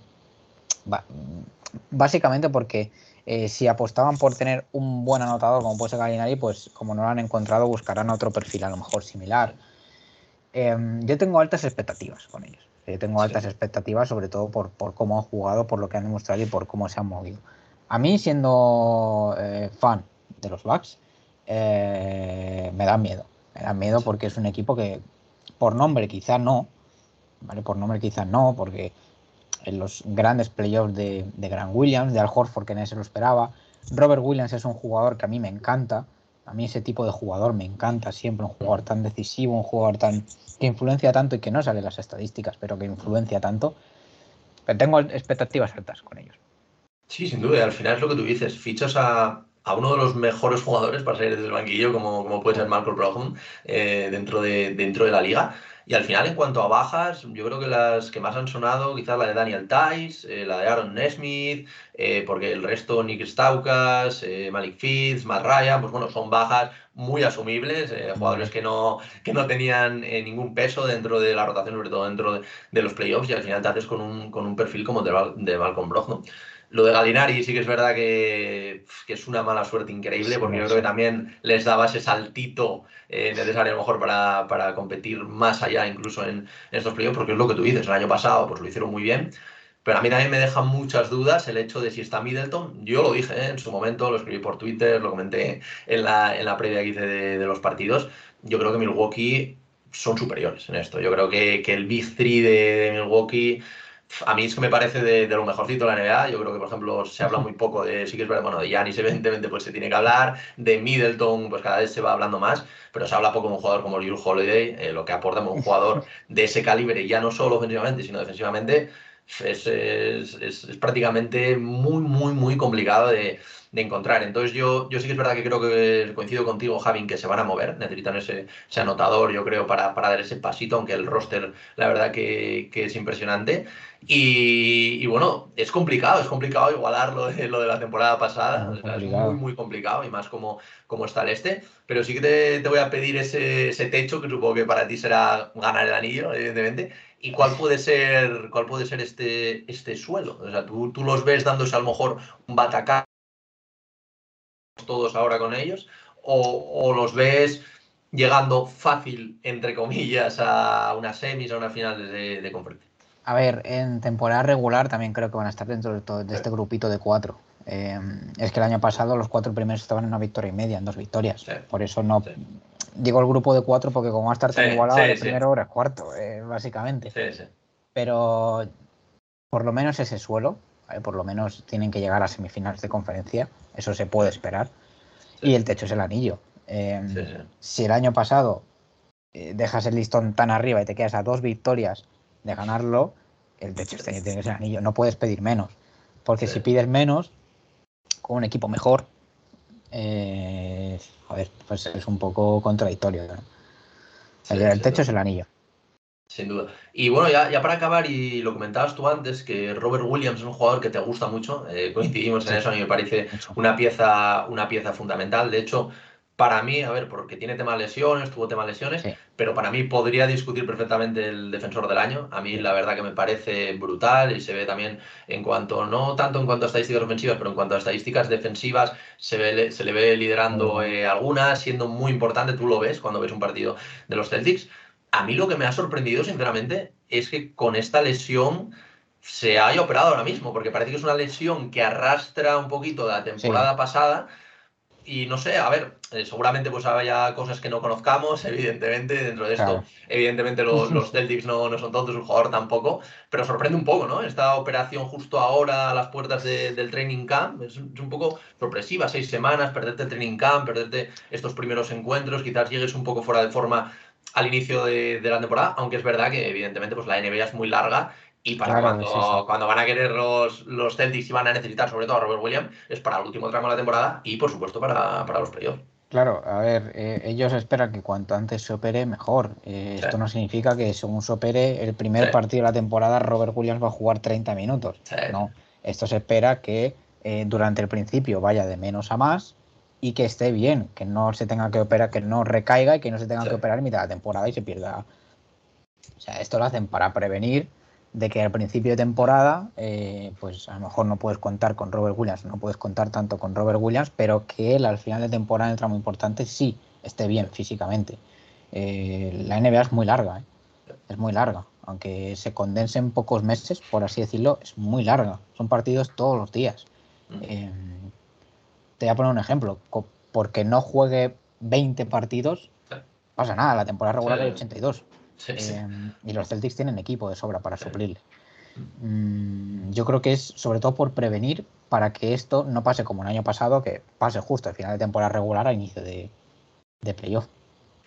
B: básicamente porque eh, si apostaban por tener un buen anotador como puede ser Galinari, pues como no lo han encontrado, buscarán otro perfil a lo mejor similar. Em, yo tengo altas expectativas con ellos. Yo tengo altas expectativas, sobre todo por, por, cómo han jugado, por lo que han demostrado y por cómo se han movido. A mí, siendo eh, fan de los Bucks, eh, me da miedo. Me da miedo porque es un equipo que, por nombre quizá no, ¿vale? Por nombre quizá no, porque en los grandes playoffs de, de Grant Williams, de Al Horford, que nadie se lo esperaba. Robert Williams es un jugador que a mí me encanta. A mí ese tipo de jugador me encanta siempre, un jugador tan decisivo, un jugador tan que influencia tanto y que no sale las estadísticas, pero que influencia tanto. Pero tengo expectativas altas con ellos.
A: Sí, sin duda. Al final es lo que tú dices. Fichas a, a uno de los mejores jugadores para salir desde el banquillo, como, como puede ser Marco Brogdon, eh, dentro, de, dentro de la liga. Y al final, en cuanto a bajas, yo creo que las que más han sonado, quizás la de Daniel Tice, eh, la de Aaron Nesmith, eh, porque el resto, Nick Staukas, Malik Fitz, Matt Ryan, pues bueno, son bajas muy asumibles, jugadores que no, que no tenían ningún peso dentro de la rotación, sobre todo dentro de, de, los playoffs, y al final te haces con un, con un perfil como de, de Malcolm Brogdon. Lo de Galinari sí que es verdad que, es una mala suerte increíble, porque yo creo que también les daba ese saltito eh, necesario a lo mejor para, competir más allá incluso en, estos playoffs, porque es lo que tú dices, el año pasado pues lo hicieron muy bien, pero a mí también me deja muchas dudas el hecho de si está Middleton. Yo lo dije ¿eh? en su momento, lo escribí por Twitter, lo comenté en la, en la previa que hice de, los partidos. Yo creo que Milwaukee son superiores en esto. Yo creo que, el Big Three de Milwaukee a mí es que me parece de, lo mejorcito de la NBA. Yo creo que, por ejemplo, se habla muy poco de, sí que es verdad, bueno, de Giannis evidentemente pues se tiene que hablar, de Middleton pues cada vez se va hablando más, pero se habla poco de un jugador como Jules Holiday, eh, lo que aporta un jugador de ese calibre, ya no solo ofensivamente, sino defensivamente, es, es prácticamente muy, muy, muy complicado de, de encontrar. Entonces yo, yo sí que es verdad que creo que coincido contigo, Javi, que se van a mover, necesitan ese, ese anotador, yo creo, para, para, dar ese pasito, aunque el roster, la verdad que, que es impresionante. Y, bueno, es complicado, es complicado igualar lo de, lo de la temporada pasada, es muy, muy complicado y más como, como está el este, pero sí que te, te voy a pedir ese, ese techo, que supongo que para ti será ganar el anillo, evidentemente, ¿Y cuál puede ser, cuál puede ser este, este suelo? O sea, tú, tú los ves dándose a lo mejor un batacá todos ahora con ellos, o, los ves llegando fácil, entre comillas, a unas semis, a unas finales de, conferencia?
B: A ver, en temporada regular también creo que van a estar dentro de, este grupito de cuatro. Eh, es que el año pasado los cuatro primeros estaban en una victoria y media, en dos victorias. Por eso no digo el grupo de cuatro porque como va a estar tan igualado, el primero es cuarto, eh, básicamente. Pero por lo menos ese suelo, por lo menos tienen que llegar a semifinales de conferencia, eso se puede esperar. Y el techo es el anillo. Em, si el año pasado eh, dejas el listón tan arriba y te quedas a dos victorias de ganarlo, el techo este tiene que ser el anillo. No puedes pedir menos. Porque si pides menos, con un equipo mejor, eh, pues es un poco contradictorio. el techo es el anillo.
A: Sin duda. Y bueno, ya, ya, para acabar, y lo comentabas tú antes, que Robert Williams es un jugador que te gusta mucho, eh, coincidimos en eso, a mí me parece una pieza, una pieza fundamental. De hecho, para mí, a ver, porque tiene temas lesiones, tuvo temas lesiones, pero para mí podría discutir perfectamente el defensor del año. A mí la verdad que me parece brutal y se ve también en cuanto, no tanto en cuanto a estadísticas ofensivas, pero en cuanto a estadísticas defensivas, se, ve, se le ve liderando eh, algunas, siendo muy importante, tú lo ves cuando ves un partido de los Celtics. A mí lo que me ha sorprendido, sinceramente, es que con esta lesión se haya operado ahora mismo, porque parece que es una lesión que arrastra un poquito de la temporada pasada. Y no sé, a ver, eh, seguramente pues haya cosas que no conozcamos, evidentemente, dentro de esto. Evidentemente los, los Celtics no, no, son tontos, un jugador tampoco, pero sorprende un poco, ¿no? Esta operación justo ahora a las puertas del training camp es, un poco sorpresiva, seis semanas, perderte el training camp, perderte estos primeros encuentros, quizás llegues un poco fuera de forma al inicio de, de, la temporada, aunque es verdad que evidentemente pues la NBA es muy larga y para cuando, cuando, van a querer los, los Celtics y van a necesitar sobre todo a Robert Williams, es para el último tramo de la temporada y por supuesto para, para los playoffs.
B: Claro, a ver, eh, ellos esperan que cuanto antes se opere, mejor. Eh, esto no significa que según se opere el primer partido de la temporada, Robert Williams va a jugar 30 minutos. No, esto se espera que eh, durante el principio vaya de menos a más y que esté bien, que no se tenga que operar, que no recaiga y que no se tenga que operar en mitad de la temporada y se pierda. O sea, esto lo hacen para prevenir de que al principio de temporada, eh, pues a lo mejor no puedes contar con Robert Williams, no puedes contar tanto con Robert Williams, pero que él al final de temporada en el tramo importante sí esté bien físicamente. Eh, la NBA es muy larga, ¿eh? es muy larga, aunque se condense en pocos meses, por así decirlo, es muy larga. Son partidos todos los días. Te voy a poner un ejemplo, porque no juegue 20 partidos, pasa nada, la temporada regular es 82 Em, y los Celtics tienen equipo de sobra para suplirle. Mm, yo creo que es sobre todo por prevenir para que esto no pase como el año pasado, que pase justo al final de temporada regular a inicio de, de playoff.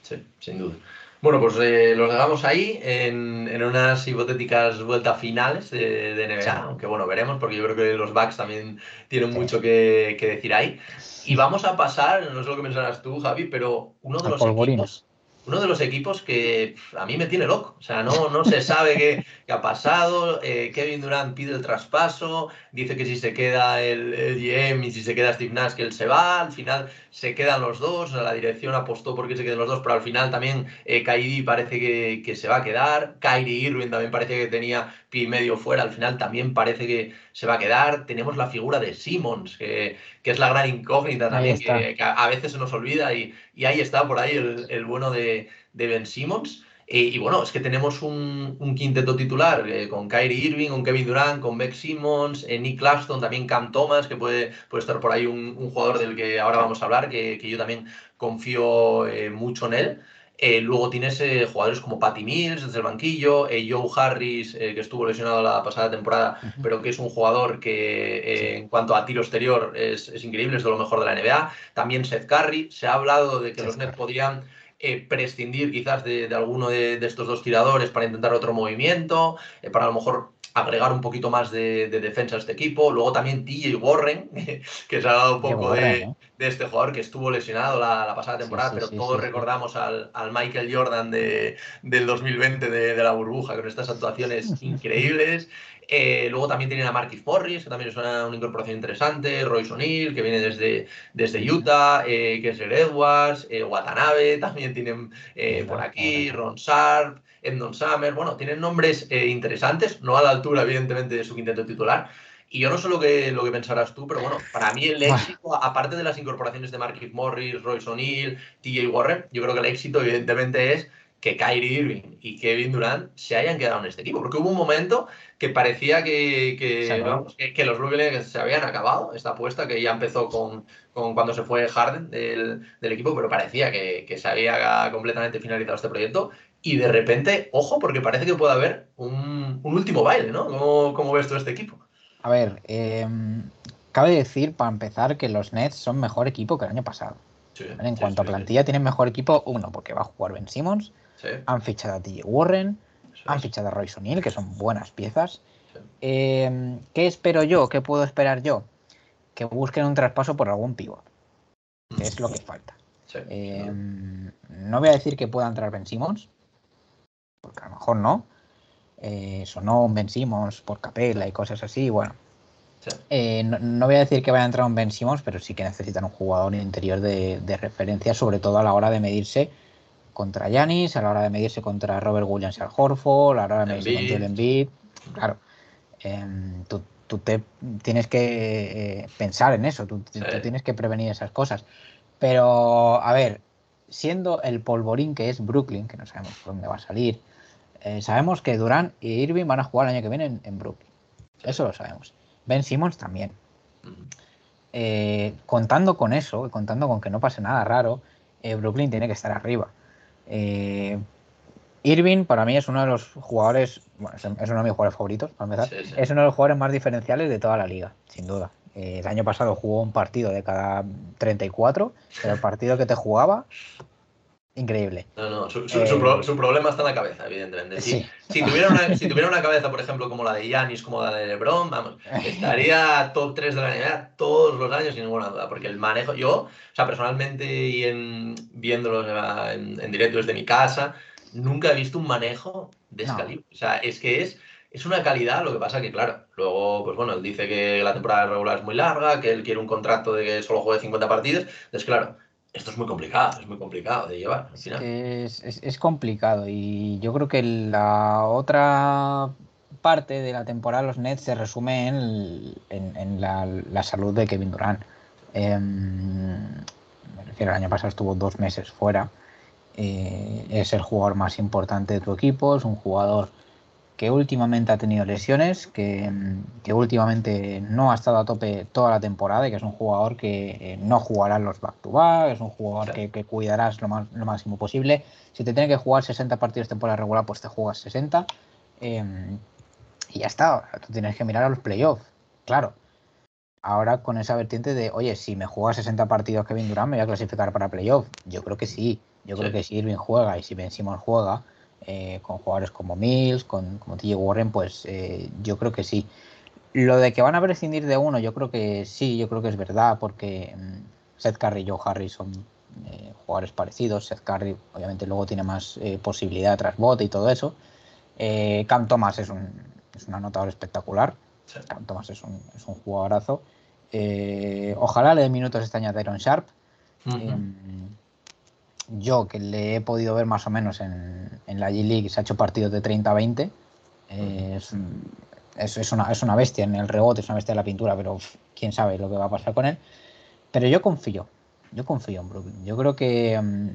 A: Sí, sin duda. Bueno, pues eh, los dejamos ahí en, en, unas hipotéticas vueltas finales de, de NBA, aunque bueno, veremos, porque yo creo que los Bucks también tienen mucho que, que, decir ahí. Y vamos a pasar, no sé lo que pensarás tú, Javi, pero uno de los equipos uno de los equipos que a mí me tiene loco. O sea, no, no se sabe qué, ha pasado. Eh, Kevin Durant pide el traspaso, dice que si se queda el, GM y si se queda Steve Nash, que él se va. Al final se quedan los dos. la dirección apostó porque se queden los dos, pero al final también eh, parece que, que, se va a quedar. Kyrie Irving también parece que tenía pie y medio fuera. Al final también parece que se va a quedar. Tenemos la figura de Simmons, que, que es la gran incógnita también, que, a veces se nos olvida. Y, y ahí está por ahí el, el bueno de, de Ben Simmons. Eh, y bueno, es que tenemos un, un quinteto titular eh, con Kyrie Irving, con Kevin Durant, con Beck Simmons, eh, Nick Claxton, también Cam Thomas, que puede, puede estar por ahí un, un jugador del que ahora vamos a hablar, que, que yo también confío mucho en él. luego tienes jugadores como Patty Mills desde el banquillo, Joe Harris, que estuvo lesionado la pasada temporada, pero que es un jugador que en cuanto a tiro exterior es, es, increíble, es de lo mejor de la NBA. También Seth Curry, se ha hablado de que los Nets podrían eh, prescindir quizás de, alguno de, estos dos tiradores para intentar otro movimiento, eh, para a lo mejor agregar un poquito más de, defensa a este equipo. Luego también TJ Warren, que se ha dado un poco de, este jugador que estuvo lesionado la, pasada temporada, pero todos recordamos al, Michael Jordan del 2020 de, la burbuja, con estas actuaciones increíbles. Eh, luego también tienen a Marquis Morris, que también es una, incorporación interesante. Royce O'Neill, que viene desde, desde Utah. Eh, Kessler Edwards. Eh, Watanabe también tienen eh, por aquí. Ron Sharp. Endon Summer. Bueno, tienen nombres interesantes, no a la altura, evidentemente, de su quinteto titular. Y yo no sé lo que, lo que pensarás tú, pero bueno, para mí el éxito, aparte de las incorporaciones de Marquis Morris, Royce O'Neill, TJ Warren, yo creo que el éxito, evidentemente, es que Kyrie Irving y Kevin Durant se hayan quedado en este equipo. Porque hubo un momento que parecía que, que, los Brooklyn se habían acabado esta apuesta, que ya empezó con, con cuando se fue Harden del, del equipo, pero parecía que, se había completamente finalizado este proyecto. Y de repente, ojo, porque parece que puede haber un, un último baile, ¿no? ¿Cómo, ¿Cómo, ves tú este equipo?
B: A ver, em, cabe decir para empezar que los Nets son mejor equipo que el año pasado. en cuanto a plantilla, tienen mejor equipo, uno, porque va a jugar Ben Simmons han fichado a TJ Warren, han fichado a Royce O'Neill, que son buenas piezas. Eh, ¿Qué espero yo? ¿Qué puedo esperar yo? Que busquen un traspaso por algún pivot, que es lo que falta. Eh, no voy a decir que pueda entrar Ben Simmons, porque a lo mejor no. Eh, sonó un Ben Simmons por Capella y cosas así, bueno. no, voy a decir que vaya a entrar un Ben Simmons, pero sí que necesitan un jugador interior de, de referencia, sobre todo a la hora de medirse contra Yanis, a la hora de medirse contra Robert Williams y Al Horford, a la hora de medirse contra el Embiid. Claro, em, tú, te tienes que eh, pensar en eso, tú, tienes que prevenir esas cosas. Pero, a ver, siendo el polvorín que es Brooklyn, que no sabemos por dónde va a salir, Eh, sabemos que Durán y Irving van a jugar el año que viene en, Brooklyn. Eso lo sabemos. Ben Simmons también. Eh, contando con eso, contando con que no pase nada raro, eh, Brooklyn tiene que estar arriba. Irving para mí es uno de los jugadores, bueno, es uno de mis jugadores favoritos, para empezar. Es uno de los jugadores más diferenciales de toda la liga, sin duda. el año pasado jugó un partido de cada 34, pero el partido que te jugaba increíble.
A: No, no, su, eh, problema está en la cabeza, evidentemente. Si, tuviera una, si, tuviera una, cabeza, por ejemplo, como la de Yanis, como la de LeBron, vamos, estaría top 3 de la NBA todos los años sin ninguna duda, porque el manejo, yo, o sea, personalmente y en, viéndolo en, directo desde mi casa, nunca he visto un manejo de ese O sea, es que es, es una calidad, lo que pasa que, claro, luego, pues bueno, él dice que la temporada regular es muy larga, que él quiere un contrato de que solo juegue 50 partidos, entonces, claro, esto es muy complicado, es muy complicado de llevar.
B: Es, complicado y yo creo que la otra parte de la temporada de los Nets se resume en, la, salud de Kevin Durant. Em, me refiero, el año pasado estuvo dos meses fuera. Eh, es el jugador más importante de tu equipo, es un jugador que últimamente ha tenido lesiones, que, últimamente no ha estado a tope toda la temporada y que es un jugador que eh, no jugará los back-to-back, es un jugador que, cuidarás lo, máximo posible. Si te tiene que jugar 60 partidos temporada regular, pues te juegas 60. Em, y ya está, tú tienes que mirar a los playoffs, claro. Ahora con esa vertiente de, oye, si me juega 60 partidos Kevin Durant, me voy a clasificar para playoff. Yo creo que sí. Yo creo que si Irving juega y si Ben Simmons juega, eh, con jugadores como Mills, con, como TJ Warren, pues eh, yo creo que sí. Lo de que van a prescindir de uno, yo creo que sí, yo creo que es verdad, porque mm, Seth Curry y Joe Harris son eh, jugadores parecidos. Seth Curry, obviamente, luego tiene más posibilidad tras bote y todo eso. Cam Thomas es un, es un anotador espectacular. Cam Thomas es un, es un jugadorazo. ojalá le dé minutos este año a Tyron Sharp yo que le he podido ver más o menos en, la G-League, se ha hecho partidos de 30-20. es, una, bestia en el rebote, es una bestia en la pintura, pero quién sabe lo que va a pasar con él. Pero yo confío, yo confío en Brooklyn. Yo creo que mm,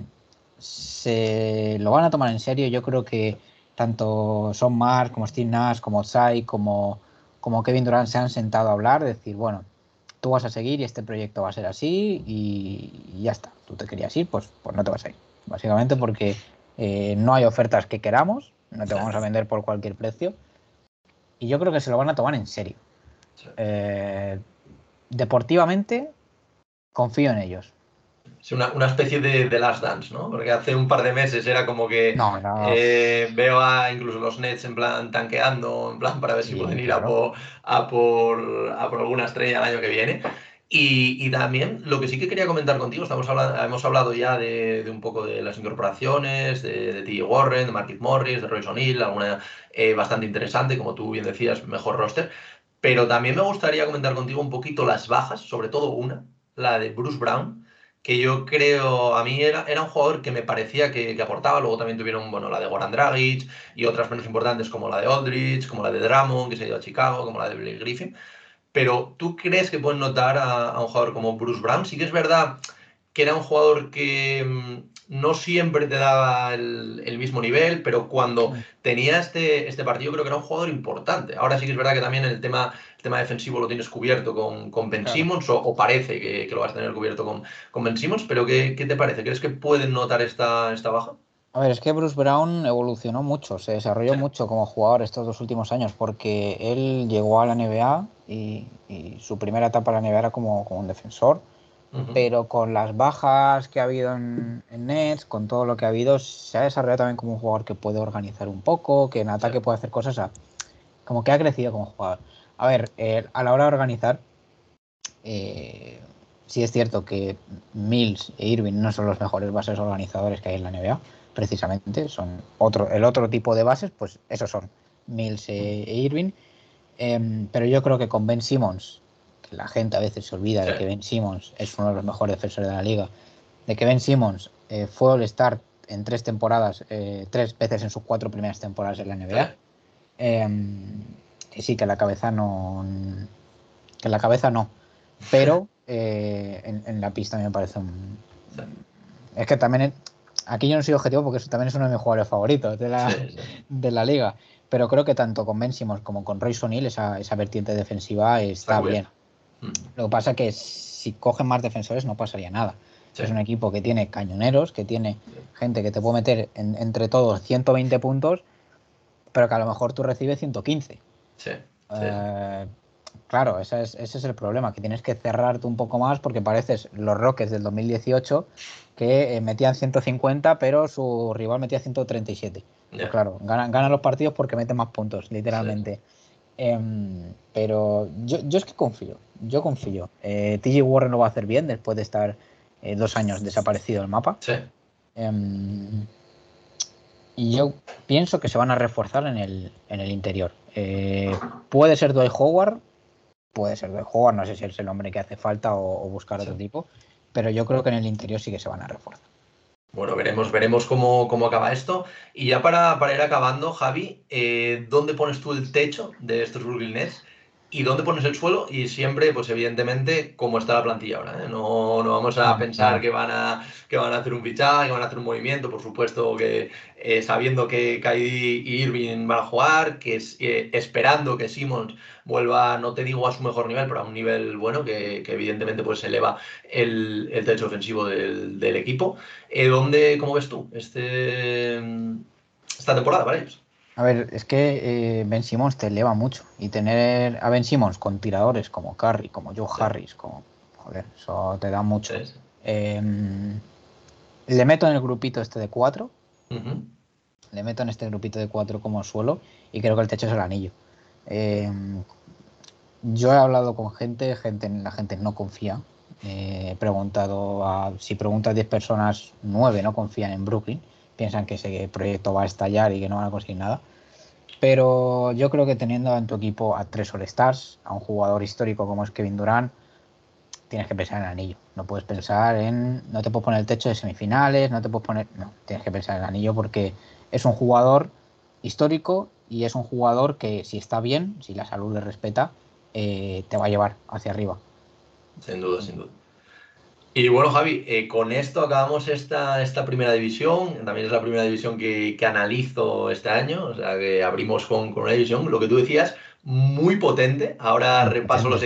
B: se lo van a tomar en serio. Yo creo que tanto Son Mark como Steve Nash, como Tsai, como, como Kevin Durant se han sentado a hablar, decir, bueno, tú vas a seguir y este proyecto va a ser así y, ya está. Tú te querías ir, pues, pues no te vas a ir. Básicamente porque eh, no hay ofertas que queramos, no te vamos a vender por cualquier precio. Y yo creo que se lo van a tomar en serio. Eh, deportivamente, confío en ellos
A: una, una, especie de, de, Last Dance, ¿no? Porque hace un par de meses era como que eh, veo a incluso los Nets en plan tanqueando, en plan para ver si pueden ir a, por, a, por, a por alguna estrella el año que viene. Y, y, también lo que sí que quería comentar contigo, estamos hablando, hemos hablado ya de, de un poco de las incorporaciones, de, de. Warren, de Marquis Morris, de Royce O'Neill, alguna eh, bastante interesante, como tú bien decías, mejor roster. Pero también me gustaría comentar contigo un poquito las bajas, sobre todo una, la de Bruce Brown, que yo creo, a mí era, era un jugador que me parecía que, aportaba, luego también tuvieron, bueno, la de Goran Dragic y otras menos importantes como la de Aldridge, como la de Drummond, que se ha ido a Chicago, como la de Blake Griffin, pero ¿tú crees que pueden notar a, un jugador como Bruce Brown? Sí que es verdad que era un jugador que mm, no siempre te daba el, mismo nivel, pero cuando tenía este, este partido creo que era un jugador importante. Ahora sí que es verdad que también el tema el tema defensivo lo tienes cubierto con, con Ben Simmons, o, parece que, lo vas a tener cubierto con, con Ben Simmons, pero ¿qué, ¿qué, te parece? ¿Crees que pueden notar esta, esta baja?
B: A ver, es que Bruce Brown evolucionó mucho, se desarrolló mucho como jugador estos dos últimos años, porque él llegó a la NBA y, su primera etapa en la NBA era como, como un defensor, pero con las bajas que ha habido en, Nets, con todo lo que ha habido, se ha desarrollado también como un jugador que puede organizar un poco, que en ataque puede hacer cosas, como que ha crecido como jugador. A ver, eh, a la hora de organizar, eh, sí es cierto que Mills e Irving no son los mejores bases organizadores que hay en la NBA, precisamente, son otro, el otro tipo de bases, pues esos son Mills e, e Irving. Em, pero yo creo que con Ben Simmons, que la gente a veces se olvida de que Ben Simmons es uno de los mejores defensores de la liga, de que Ben Simmons eh, fue All-Star en tres temporadas, tres veces en sus cuatro primeras temporadas en la NBA sí, que la cabeza no. Que la cabeza no. Pero eh, en, la pista me parece un. Es que también aquí yo no soy objetivo porque eso también es uno de mis jugadores favoritos de la, de la liga. Pero creo que tanto con Ben Simmons como con Roy Sonil esa, esa vertiente defensiva está, bien. Mm. Lo que pasa es que si cogen más defensores no pasaría nada. Es un equipo que tiene cañoneros, que tiene gente que te puede meter entre todos 120 puntos, pero que a lo mejor tú recibes 115. Sí. Eh, claro, ese es, ese es el problema, que tienes que cerrarte un poco más porque pareces los Rockets del 2018 que eh, metían 150, pero su rival metía 137. Pues claro, ganan, ganan los partidos porque meten más puntos, literalmente. Em, pero yo, yo, es que confío, yo confío. Eh, TJ Warren lo va a hacer bien después de estar eh, dos años desaparecido del mapa. Sí. Em, y yo pienso que se van a reforzar en el, en el interior. Eh, puede ser Dwight Howard, puede ser Dwight Howard, no sé si es el hombre que hace falta o, buscar otro tipo, pero yo creo que en el interior sí que se van a reforzar.
A: Bueno, veremos, veremos cómo, cómo acaba esto. Y ya para, para ir acabando, Javi, eh, ¿dónde pones tú el techo de estos Brooklyn Nets? ¿Y dónde pones el suelo? Y siempre, pues evidentemente, cómo está la plantilla ahora. ¿eh? No, no, vamos a pensar que van a, que van a hacer un fichaje, que van a hacer un movimiento. Por supuesto que eh, sabiendo que Kyrie y Irving van a jugar, que es, esperando que Simmons vuelva, no te digo a su mejor nivel, pero a un nivel bueno, que, evidentemente pues eleva el, el techo ofensivo del, del equipo. Eh, ¿dónde, ¿Cómo ves tú este, esta temporada para ellos?
B: A ver, es que eh, Ben Simmons te eleva mucho. Y tener a Ben Simmons con tiradores como Curry, como Joe Harris, como. Joder, eso te da mucho. Em, le meto en el grupito este de cuatro. Le meto en este grupito de cuatro como suelo. Y creo que el techo es el anillo. Em, yo he hablado con gente, gente la gente no confía. he preguntado a. Si preguntas a 10 personas, 9 no confían en Brooklyn piensan que ese proyecto va a estallar y que no van a conseguir nada. Pero yo creo que teniendo en tu equipo a tres All-Stars, a un jugador histórico como es Kevin Durant, tienes que pensar en el anillo. No puedes pensar en. No te puedes poner el techo de semifinales, no te puedes poner. No, tienes que pensar en el anillo porque es un jugador histórico y es un jugador que, si está bien, si la salud le respeta, eh, te va a llevar hacia arriba.
A: Sin duda, sin duda. Y bueno, Javi, eh, con esto acabamos esta, esta primera división. También es la primera división que, que analizo este año. O sea, que abrimos con, con una división. Lo que tú decías, muy potente. Ahora repaso los,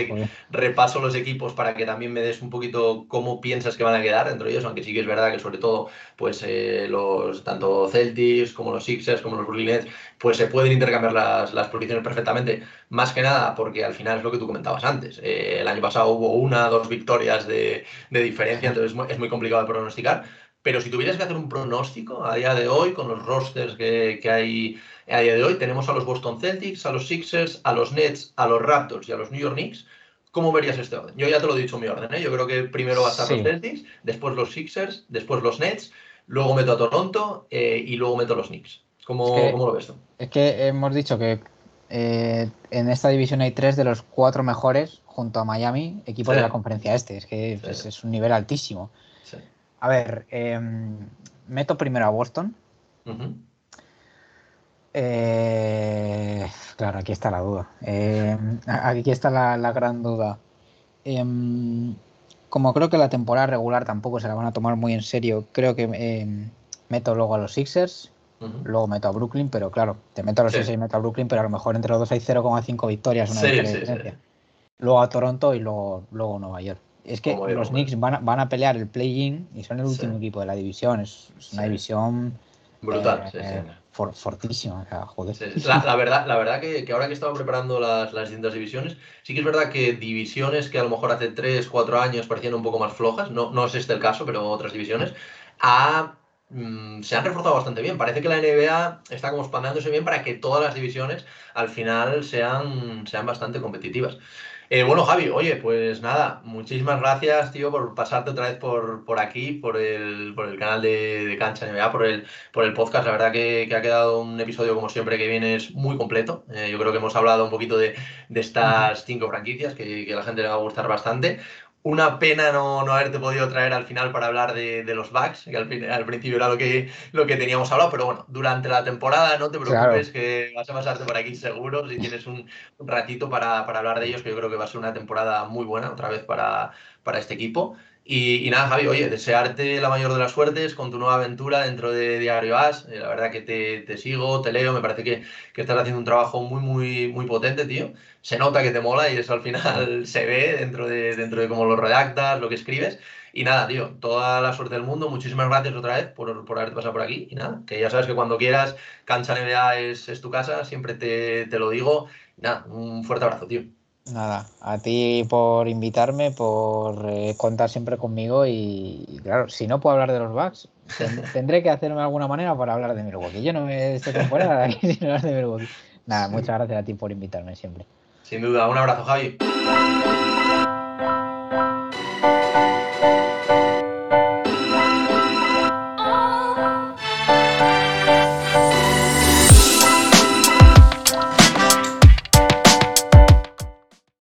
A: repaso los equipos para que también me des un poquito cómo piensas que van a quedar dentro de ellos, aunque sí que es verdad que sobre todo, pues eh, los tanto Celtics como los Sixers, como los Brooklyn Nets, pues se pueden intercambiar las, las posiciones perfectamente. Más que nada porque al final es lo que tú comentabas antes. Eh, el año pasado hubo una, dos victorias de, de diferencia, entonces es muy, es muy complicado de pronosticar. Pero si tuvieras que hacer un pronóstico a día de hoy, con los rosters que, que hay a día de hoy tenemos a los Boston Celtics, a los Sixers, a los Nets, a los Raptors y a los New York Knicks. ¿Cómo verías este orden? Yo ya te lo he dicho en mi orden. ¿eh? Yo creo que primero va a estar los Celtics, después los Sixers, después los Nets, luego meto a Toronto eh, y luego meto a los Knicks. ¿Cómo, lo ves tú?
B: Es que hemos dicho que eh, en esta división hay tres de los cuatro mejores junto a Miami, equipos de la conferencia este. Es que es, un nivel altísimo. A ver, em, meto primero a Boston. Eh, claro, aquí está la duda. Eh, aquí está la, gran duda. Em, como creo que la temporada regular tampoco se la van a tomar muy en serio, creo que em, meto luego a los Sixers, luego meto a Brooklyn, pero claro, te meto a los Sixers y meto a Brooklyn, pero a lo mejor entre los dos hay 0,5 victorias, una diferencia. Luego a Toronto y luego, luego Nueva York. Es que los Knicks van a, van a, pelear el play-in y son el último equipo de la división. Es, una división
A: brutal.
B: Eh, fortísima, joder.
A: La, verdad, la verdad que, ahora que estaba preparando las, distintas divisiones, sí que es verdad que divisiones que a lo mejor hace 3, 4 años parecían un poco más flojas, no, no es este el caso, pero otras divisiones, mm, se han reforzado bastante bien. Parece que la NBA está como expandiéndose bien para que todas las divisiones al final sean, sean bastante competitivas. Eh, bueno, Javi, oye, pues nada, muchísimas gracias, tío, por pasarte otra vez por, por aquí, por el, por el canal de, Cancha NBA, por el, por el podcast. La verdad que, ha quedado un episodio, como siempre, que viene es muy completo. Eh, yo creo que hemos hablado un poquito de, estas cinco franquicias que, que, a la gente le va a gustar bastante. Una pena no, no, haberte podido traer al final para hablar de, los bugs, que al, principio era lo que, lo que teníamos hablado, pero bueno, durante la temporada no te preocupes que vas a pasarte por aquí seguro si tienes un, ratito para, hablar de ellos, que yo creo que va a ser una temporada muy buena otra vez para, para este equipo. Y, nada, Javi, oye, desearte la mayor de las suertes con tu nueva aventura dentro de Diario As. Eh, la verdad que te, sigo, te leo, me parece que, estás haciendo un trabajo muy, muy, muy potente, tío. Se nota que te mola y eso al final se ve dentro de, dentro de cómo lo redactas, lo que escribes. Y nada, tío, toda la suerte del mundo. Muchísimas gracias otra vez por, por haberte pasado por aquí. Y nada, que ya sabes que cuando quieras, Cancha NBA es, es tu casa, siempre te, te lo digo. nada, un fuerte abrazo, tío.
B: Nada, a ti por invitarme, por eh, contar siempre conmigo y, claro, si no puedo hablar de los bugs, tendré que hacerme de alguna manera para hablar de Milwaukee. Yo no me esta temporada aquí sin hablar de Milwaukee. Nada, muchas gracias a ti por invitarme siempre.
A: Sin duda, un abrazo, Javi.